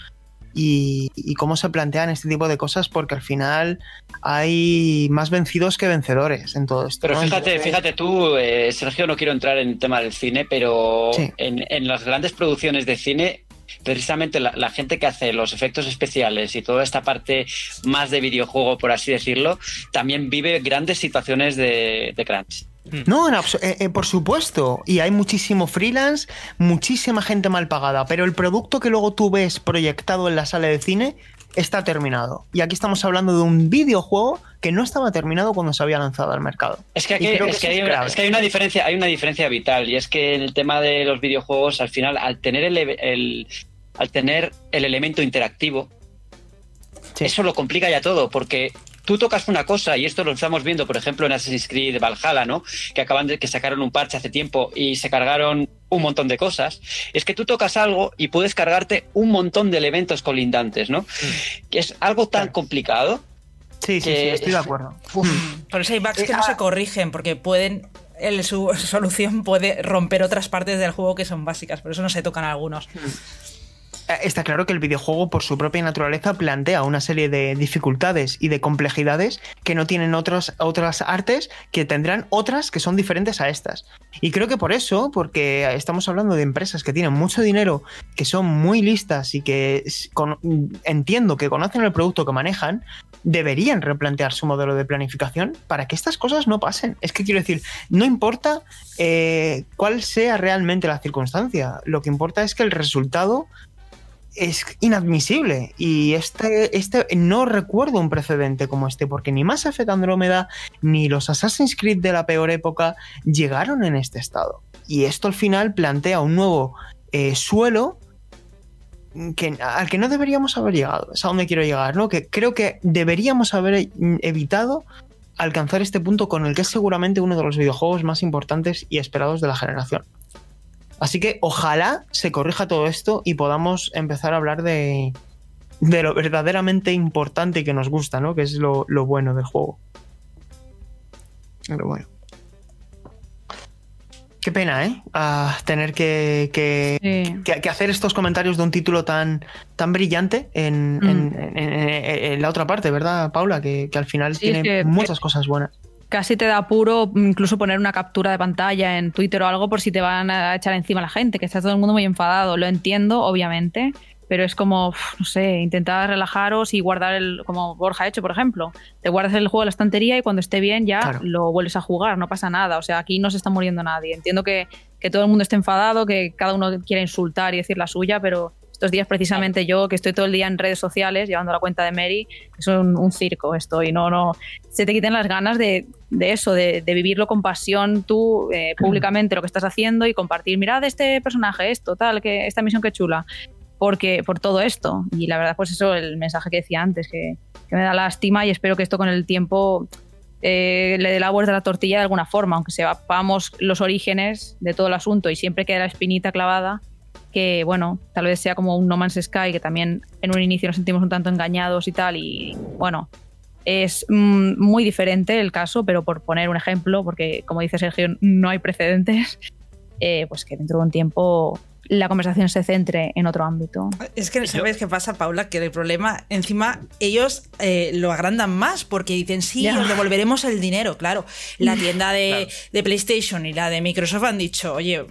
y, y cómo se plantean este tipo de cosas, porque al final hay más vencidos que vencedores en todo esto. Pero ¿no? fíjate, fíjate tú, eh, Sergio, no quiero entrar en el tema del cine, pero Sí. en, en las grandes producciones de cine, precisamente la, la gente que hace los efectos especiales y toda esta parte más de videojuego, por así decirlo, también vive grandes situaciones de, de crunch. No, en abso- eh, eh, por supuesto. Y hay muchísimo freelance, muchísima gente mal pagada, pero el producto que luego tú ves proyectado en la sala de cine está terminado. Y aquí estamos hablando de un videojuego que no estaba terminado cuando se había lanzado al mercado. Es que, aquí, que es, que hay una, grave. es que hay una diferencia, hay una diferencia vital, y es que en el tema de los videojuegos, al final, al tener el, el- al tener el elemento interactivo, Sí. eso lo complica ya todo, porque tú tocas una cosa, y esto lo estamos viendo, por ejemplo, en Assassin's Creed Valhalla, ¿no? Que acaban de que sacaron un parche hace tiempo y se cargaron un montón de cosas. Es que tú tocas algo y puedes cargarte un montón de elementos colindantes, ¿no? Que es algo tan Claro. complicado. Sí, sí, que- sí, estoy de acuerdo. Por eso hay bugs que no ah. se corrigen, porque pueden. el- su solución puede romper otras partes del juego que son básicas, por eso no se tocan algunos. Eh, Está claro que el videojuego, por su propia naturaleza, plantea una serie de dificultades y de complejidades que no tienen otros, otras artes, que tendrán otras que son diferentes a estas. Y creo que por eso, porque estamos hablando de empresas que tienen mucho dinero, que son muy listas y que entiendo que conocen el producto que manejan, deberían replantear su modelo de planificación para que estas cosas no pasen. Es que quiero decir, no importa eh, cuál sea realmente la circunstancia, lo que importa es que el resultado es inadmisible. Y este, este no recuerdo un precedente como este, porque ni Mass Effect Andrómeda ni los Assassin's Creed de la peor época llegaron en este estado. Y esto al final plantea un nuevo eh, suelo que, al que no deberíamos haber llegado. Es a donde quiero llegar, ¿no? Que creo que deberíamos haber evitado alcanzar este punto con el que es seguramente uno de los videojuegos más importantes y esperados de la generación. Así que ojalá se corrija todo esto y podamos empezar a hablar de, de lo verdaderamente importante y que nos gusta, ¿no? Que es lo, lo bueno del juego. Pero bueno. Qué pena, ¿eh? Tener que, que, Sí. que- que hacer estos comentarios de un título tan, tan brillante en, Mm. en- en- en- en la otra parte, ¿verdad, Paula? Que, que al final Sí, tiene que- muchas cosas buenas. Casi te da apuro incluso poner una captura de pantalla en Twitter o algo por si te van a echar encima la gente, que está todo el mundo muy enfadado. Lo entiendo, obviamente, pero es como, no sé, intentar relajaros y guardar el, como Borja ha hecho, por ejemplo. Te guardas el juego en la estantería y cuando esté bien ya Claro. lo vuelves a jugar, no pasa nada. O sea, aquí no se está muriendo nadie. Entiendo que, que todo el mundo esté enfadado, que cada uno quiera insultar y decir la suya, pero estos días precisamente yo, que estoy todo el día en redes sociales llevando la cuenta de Mary, es un, un circo esto y no, no, se te quiten las ganas de, de eso, de, de vivirlo con pasión tú eh, públicamente lo que estás haciendo y compartir, mirad este personaje, esto, tal, que esta misión que chula. porque, por todo esto. Y la verdad, pues eso, el mensaje que decía antes, que, que me da lástima y espero que esto con el tiempo eh, le dé la vuelta a la tortilla de alguna forma, aunque sepamos los orígenes de todo el asunto y siempre queda la espinita clavada, que bueno, tal vez sea como un No Man's Sky, que también en un inicio nos sentimos un tanto engañados y tal, y bueno, es mm, muy diferente el caso, pero por poner un ejemplo, porque como dice Sergio, no hay precedentes, eh, pues que dentro de un tiempo la conversación se centre en otro ámbito. Es que, ¿sabes qué pasa, Paula? Que el problema, encima, ellos eh, lo agrandan más porque dicen, sí, os devolveremos el dinero. Claro, la tienda de, PlayStation y la de Microsoft han dicho, oye,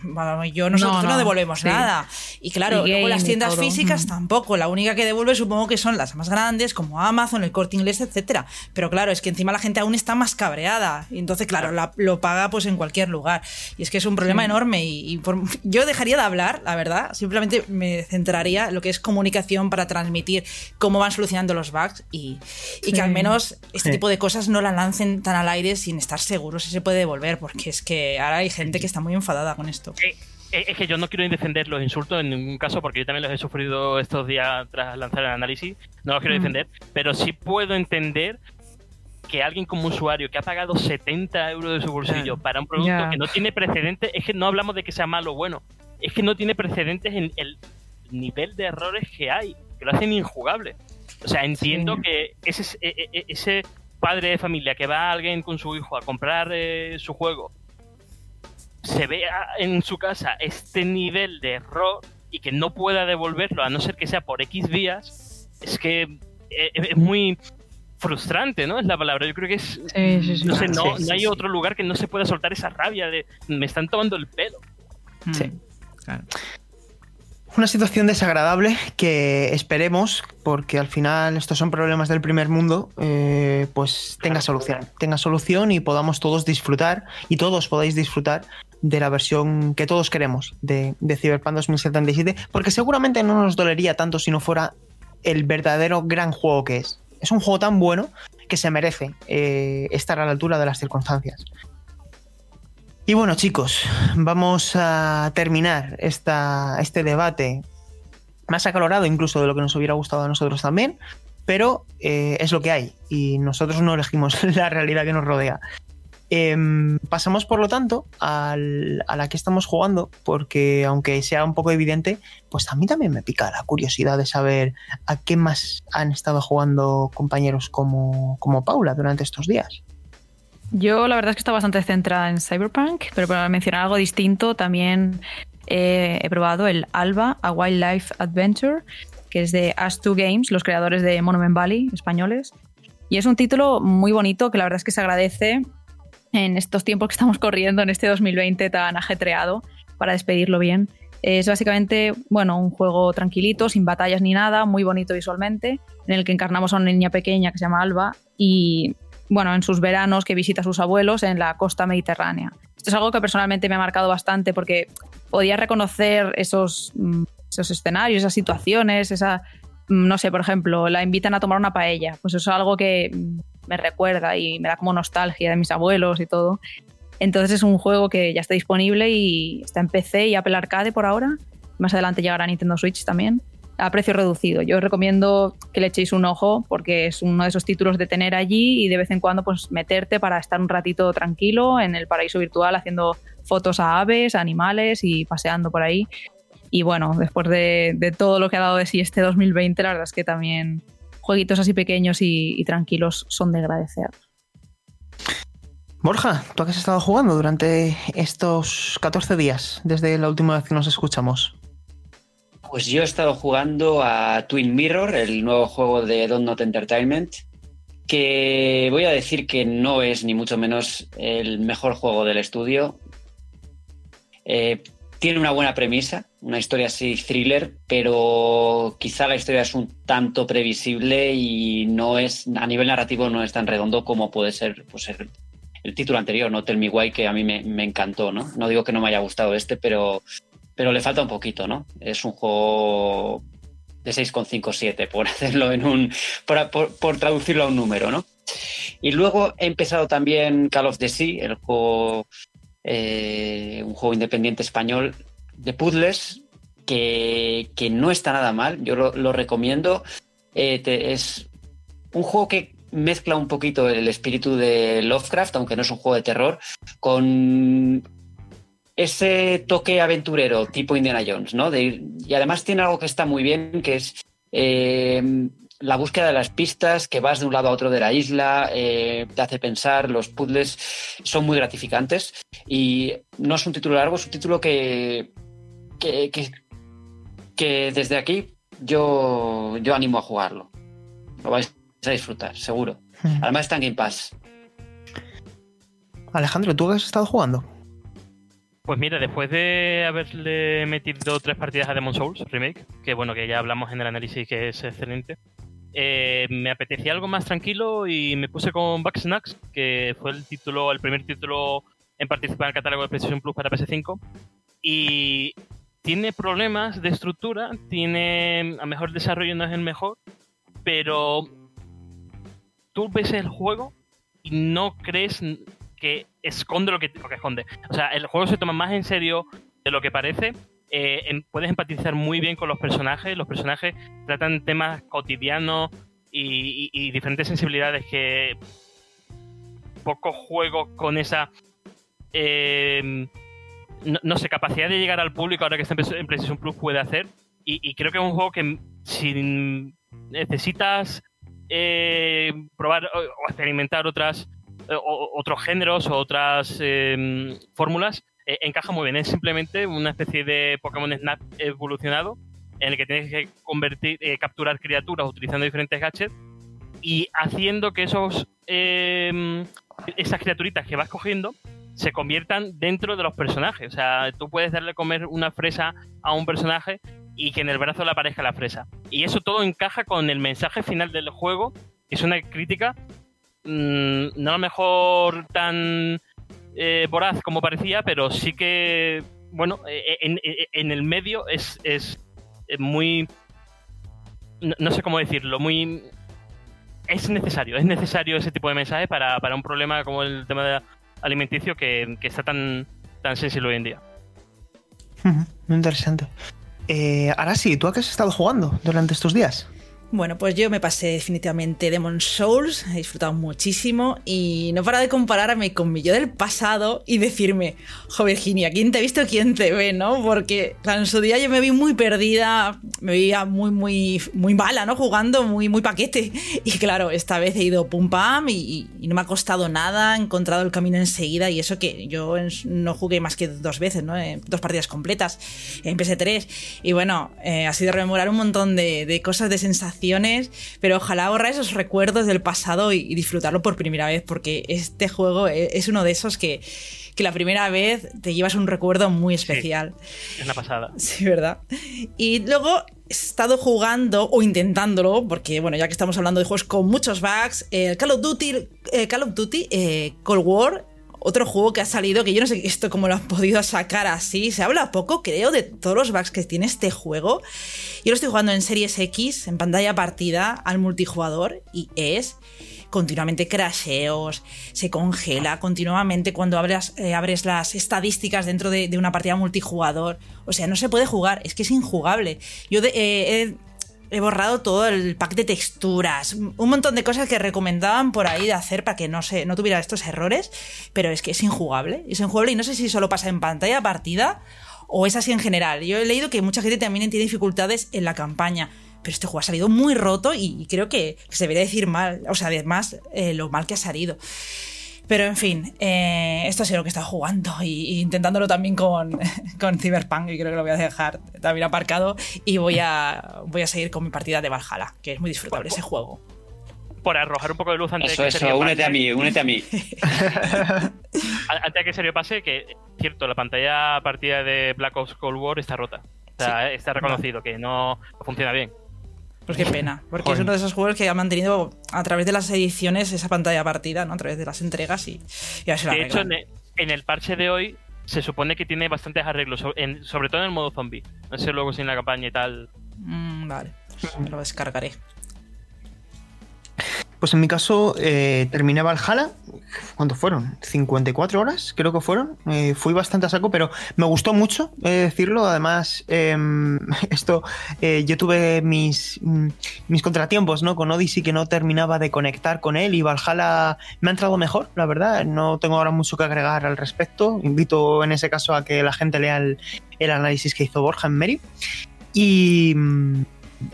yo nosotros no, devolvemos nada. Y claro, luego las tiendas físicas tampoco. La única que devuelve supongo que son las más grandes, como Amazon, el Corte Inglés, etcétera. Pero claro, es que encima la gente aún está más cabreada. Y entonces, claro, lo paga pues en cualquier lugar. Y es que es un problema enorme. Y, yo dejaría de hablar la verdad. Simplemente me centraría en lo que es comunicación para transmitir cómo van solucionando los bugs y, que al menos este tipo de cosas no la lancen tan al aire sin estar seguros si se puede devolver, porque es que ahora hay gente que está muy enfadada con esto. Eh, eh, es que yo no quiero defender los insultos en ningún caso, porque yo también los he sufrido estos días tras lanzar el análisis. No los quiero defender, pero sí puedo entender que alguien como usuario que ha pagado 70 euros de su bolsillo para un producto que no tiene precedentes, es que no hablamos de que sea malo o bueno, es que no tiene precedentes en el nivel de errores que hay, que lo hacen injugable. O sea, entiendo que ese, e, e, e, ese padre de familia que va a alguien con su hijo a comprar eh, su juego, se vea en su casa este nivel de error y que no pueda devolverlo, a no ser que sea por X vías, es que eh, es muy frustrante, ¿no? Es la palabra. Yo creo que es. no sé, no, hay otro lugar que no se pueda soltar esa rabia de me están tomando el pelo. Sí. Una situación desagradable que esperemos, porque al final estos son problemas del primer mundo, eh, pues tenga solución. Tenga solución y podamos todos disfrutar y todos podáis disfrutar de la versión que todos queremos de, Cyberpunk 2077, porque seguramente no nos dolería tanto si no fuera el verdadero gran juego que es. Es un juego tan bueno que se merece eh, estar a la altura de las circunstancias. Y bueno, chicos, vamos a terminar esta, este debate más acalorado incluso de lo que nos hubiera gustado a nosotros también, pero eh, es lo que hay y nosotros no elegimos la realidad que nos rodea. Em, pasamos, por lo tanto, a la que estamos jugando, porque aunque sea un poco evidente, pues a mí también me pica la curiosidad de saber a qué más han estado jugando compañeros como, como Paula durante estos días. Yo la verdad es que está bastante centrada en Cyberpunk, pero para mencionar algo distinto, también eh, he probado el Alba, A Wildlife Adventure, que es de As2 Games, los creadores de Monument Valley, españoles. Y es un título muy bonito que la verdad es que se agradece en estos tiempos que estamos corriendo, en este 2020 tan ajetreado, para despedirlo bien. Es básicamente, bueno, un juego tranquilito, sin batallas ni nada, muy bonito visualmente, en el que encarnamos a una niña pequeña que se llama Alba y bueno, en sus veranos que visita a sus abuelos en la costa mediterránea. Esto es algo que personalmente me ha marcado bastante porque podía reconocer esos, mm, esos escenarios, esas situaciones, esa, mm, no sé, por ejemplo, la invitan a tomar una paella. Pues eso es algo que mm, me recuerda y me da como nostalgia de mis abuelos y todo. Entonces es un juego que ya está disponible y está en PC y Apple Arcade por ahora. Más adelante llegará a Nintendo Switch también a precio reducido. Yo os recomiendo que le echéis un ojo porque es uno de esos títulos de tener allí y de vez en cuando pues meterte para estar un ratito tranquilo en el paraíso virtual haciendo fotos a aves, animales y paseando por ahí. Y bueno, después de, todo lo que ha dado de sí este 2020, la verdad es que también jueguitos así pequeños y, y tranquilos son de agradecer. Borja, ¿tú qué has estado jugando durante estos 14 días desde la última vez que nos escuchamos? Pues yo he estado jugando a Twin Mirror, el nuevo juego de Don't Not Entertainment, que voy a decir que no es ni mucho menos el mejor juego del estudio. Eh, tiene una buena premisa, una historia así thriller, pero quizá la historia es un tanto previsible y no es a nivel narrativo no es tan redondo como puede ser pues, el, título anterior, ¿no? Tell Me Why, que a mí me, me, encantó, ¿no? No digo que no me haya gustado este, pero pero le falta un poquito, ¿no? Es un juego de 6,57 por hacerlo en un. Por, traducirlo a un número, ¿no? Y luego he empezado también Call of the Sea, el juego. Eh, un juego independiente español de puzzles que, que no está nada mal. Yo lo, recomiendo. Eh, es un juego que mezcla un poquito el espíritu de Lovecraft, aunque no es un juego de terror, con ese toque aventurero tipo Indiana Jones, ¿no? De ir- y además tiene algo que está muy bien, que es eh, la búsqueda de las pistas, que vas de un lado a otro de la isla, eh, te hace pensar, los puzzles son muy gratificantes y no es un título largo, es un título que, que, que, que desde aquí yo, yo animo a jugarlo. Lo vais a disfrutar, seguro. Además está en Game Pass. Alejandro, ¿tú qué has estado jugando? Pues mira, después de haberle metido tres partidas a Demon Souls Remake, que bueno, que ya hablamos en el análisis que es excelente, eh, me apetecía algo más tranquilo y me puse con Bugsnax, que fue el título, el primer título en participar en el catálogo de PlayStation Plus para PS5. Y tiene problemas de estructura, tiene a mejor desarrollo no es el mejor, pero tú ves el juego y no crees que esconde lo que, lo que esconde. O sea, el juego se toma más en serio de lo que parece. Eh, puedes empatizar muy bien con los personajes. Los personajes tratan temas cotidianos y, diferentes sensibilidades que pocos juegos con esa eh, no, sé, capacidad de llegar al público ahora que está en Play- en PlayStation Plus puede hacer. Y, creo que es un juego que si necesitas eh, probar o, experimentar otras o- otros géneros o otras eh, fórmulas, eh, encaja muy bien. Es simplemente una especie de Pokémon Snap evolucionado en el que tienes que convertir, eh, capturar criaturas utilizando diferentes gadgets y haciendo que esos eh, esas criaturitas que vas cogiendo se conviertan dentro de los personajes. O sea, tú puedes darle a comer una fresa a un personaje y que en el brazo le aparezca la fresa. Y eso todo encaja con el mensaje final del juego, que es una crítica mm, no a lo mejor tan eh, voraz como parecía, pero sí que, bueno, eh, en, en- en el medio es, es eh, muy... No, sé cómo decirlo, muy... Es necesario, es necesario ese tipo de mensaje para, para un problema como el tema de alimenticio que, que está tan, tan sensible hoy en día. Muy interesante. Eh, ahora sí, ¿tú a qué has estado jugando durante estos días? Bueno, pues yo me pasé definitivamente Demon Souls, he disfrutado muchísimo y no para de compararme con mi yo del pasado y decirme, jo Virginia, ¿quién te ha visto, quién te ve, no? Porque en su día yo me vi muy perdida, me veía muy, muy, muy mala, ¿no? Jugando, muy, muy paquete. Y claro, esta vez he ido pum pam y, no me ha costado nada, he encontrado el camino enseguida y eso que yo no jugué más que dos veces, ¿no? Eh, dos partidas completas en PS3. Y bueno, eh, ha sido rememorar un montón de, de cosas, de sensaciones, pero ojalá ahorrar esos recuerdos del pasado y, y disfrutarlo por primera vez, porque este juego e- es uno de esos que, que la primera vez te llevas un recuerdo muy especial. Es una pasada. Sí, ¿verdad? Y luego he estado jugando o intentándolo, porque bueno, ya que estamos hablando de juegos con muchos bugs, eh, Call of Duty, eh, Call of Duty eh, Cold War, otro juego que ha salido, que yo no sé esto cómo lo han podido sacar así, se habla poco, creo, de todos los bugs que tiene este juego. Yo lo estoy jugando en Series X, en pantalla partida, al multijugador, y es continuamente crasheos, se congela continuamente cuando abres, eh, abres las estadísticas dentro de, una partida multijugador. O sea, no se puede jugar, es que es injugable. Yo de- eh, he, borrado todo el pack de texturas, un montón de cosas que recomendaban por ahí de hacer para que no, se, no tuviera estos errores, pero es que es injugable, es injugable y no sé si solo pasa en pantalla partida o es así en general. Yo he leído que mucha gente también tiene dificultades en la campaña. Pero este juego ha salido muy roto y creo que, que se debería decir mal, o sea, además eh, lo mal que ha salido. Pero en fin, eh, esto ha sido lo que he estado jugando y, y intentándolo también con, con Cyberpunk y creo que lo voy a dejar también aparcado y voy a, voy a seguir con mi partida de Valhalla, que es muy disfrutable ese juego. Por arrojar un poco de luz antes Eso, de que eso, únete pase- a mí, únete a mí. Antes de que Sergio pase, que cierto, la pantalla partida de Black Ops Cold War está rota. O sea, está reconocido que no funciona bien. Pues qué pena, porque Joder. es uno de esos juegos que ha mantenido a través de las ediciones esa pantalla partida, ¿no? A través de las entregas y, y se la De hecho, en el, parche de hoy se supone que tiene bastantes arreglos, sobre todo en el modo zombie. No sé luego si en la campaña y tal. Mm, vale, pues me lo descargaré. Pues en mi caso eh, terminé Valhalla. ¿Cuántos fueron? ¿54 horas? Creo que fueron. Eh, fui bastante a saco, pero me gustó mucho eh, decirlo. Además, em, esto, eh, yo tuve mis, mm, mis contratiempos ¿no? con Odyssey que no terminaba de conectar con él y Valhalla me ha entrado mejor, la verdad. No tengo ahora mucho que agregar al respecto. Invito en ese caso a que la gente lea el, el análisis que hizo Borja en Mary. Y.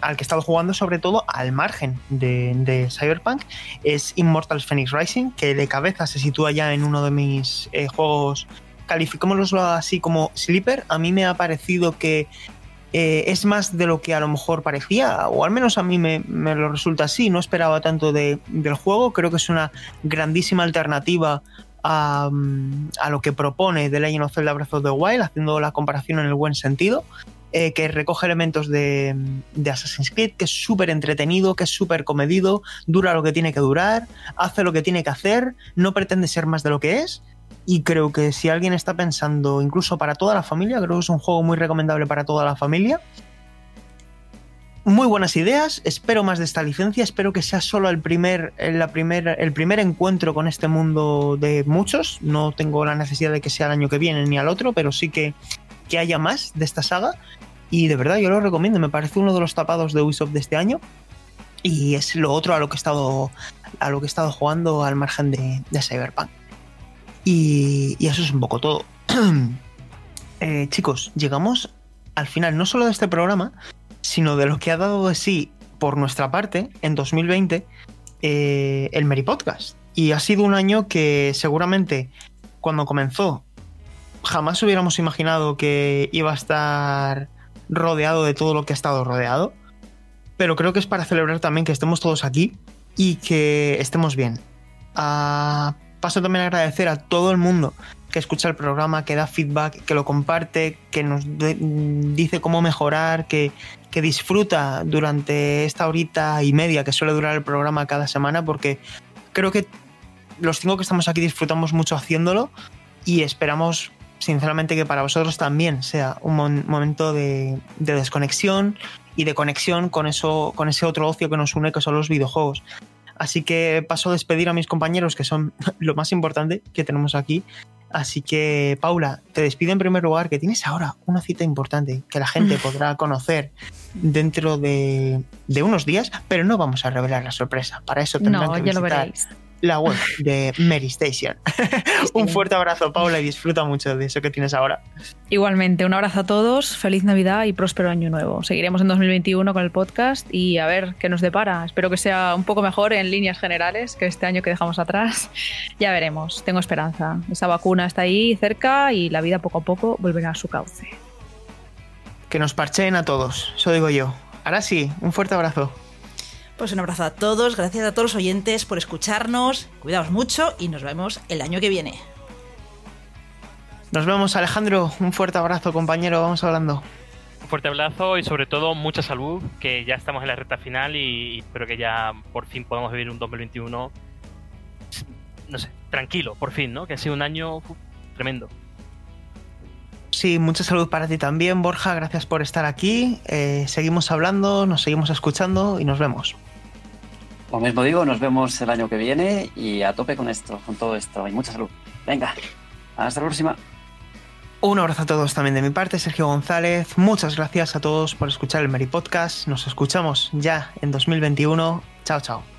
al que he estado jugando sobre todo al margen de, de Cyberpunk es Immortals Phoenix Rising, que de cabeza se sitúa ya en uno de mis eh, juegos, calificémoslo así como sleeper. A mí me ha parecido que eh, es más de lo que a lo mejor parecía, o al menos a mí me, me lo resulta así. No esperaba tanto de- del juego, creo que es una grandísima alternativa a, mm, a lo que propone The Legend of Zelda Breath of the Wild, haciendo la comparación en el buen sentido eh, que recoge elementos de, Assassin's Creed, que es súper entretenido, que es súper comedido, dura lo que tiene que durar, hace lo que tiene que hacer, no pretende ser más de lo que es. Y creo que si alguien está pensando, incluso para toda la familia, creo que es un juego muy recomendable para toda la familia. Muy buenas ideas, espero más de esta licencia, espero que sea solo el primer, la primer, el primer encuentro con este mundo de muchos. No tengo la necesidad de que sea el año que viene ni al otro, pero sí que, que haya más de esta saga. Y de verdad yo lo recomiendo, me parece uno de los tapados de Ubisoft de este año. Y es lo otro a lo que he estado, a lo que he estado jugando al margen de, Cyberpunk. Y, y eso es un poco todo. Eh, chicos, llegamos al final no solo de este programa, sino de lo que ha dado de sí por nuestra parte en 2020 eh, el Meri Podcast. Y ha sido un año que seguramente cuando comenzó jamás hubiéramos imaginado que iba a estar rodeado de todo lo que ha estado rodeado. Pero creo que es para celebrar también que estemos todos aquí y que estemos bien. Ah, paso también a agradecer a todo el mundo que escucha el programa, que da feedback, que lo comparte, que nos dice cómo mejorar, que, que disfruta durante esta horita y media que suele durar el programa cada semana, porque creo que los cinco que estamos aquí disfrutamos mucho haciéndolo y esperamos sinceramente que para vosotros también sea un mon- momento de, de desconexión y de conexión con eso con ese otro ocio que nos une que son los videojuegos. Así que paso a despedir a mis compañeros que son lo más importante que tenemos aquí. Así que Paula, te despido en primer lugar que tienes ahora una cita importante que la gente podrá conocer dentro de, de unos días, pero no vamos a revelar la sorpresa. Para eso tendrán No, que ya lo visitar veréis. La web de Mary Station. Un fuerte abrazo, Paula, y disfruta mucho de eso que tienes ahora. Igualmente, un abrazo a todos, feliz Navidad y próspero año nuevo. Seguiremos en 2021 con el podcast y a ver qué nos depara. Espero que sea un poco mejor en líneas generales que este año que dejamos atrás. Ya veremos, tengo esperanza. Esa vacuna está ahí cerca y la vida poco a poco volverá a su cauce. Que nos parcheen a todos, eso digo yo. Ahora sí, un fuerte abrazo. Pues un abrazo a todos, gracias a todos los oyentes por escucharnos, cuidaos mucho y nos vemos el año que viene. Nos vemos, Alejandro. Un fuerte abrazo, compañero. Vamos hablando. Un fuerte abrazo y sobre todo mucha salud, que ya estamos en la recta final y espero que ya por fin podamos vivir un 2021, no sé, tranquilo, por fin, ¿no? Que ha sido un año uf, tremendo. Sí, mucha salud para ti también, Borja. Gracias por estar aquí. Eh, seguimos hablando, nos seguimos escuchando y nos vemos. Lo mismo digo, nos vemos el año que viene y a tope con esto, con todo esto. Y mucha salud. Venga, hasta la próxima. Un abrazo a todos también de mi parte, Sergio González. Muchas gracias a todos por escuchar el Meri Podcast. Nos escuchamos ya en 2021. Chao, chao.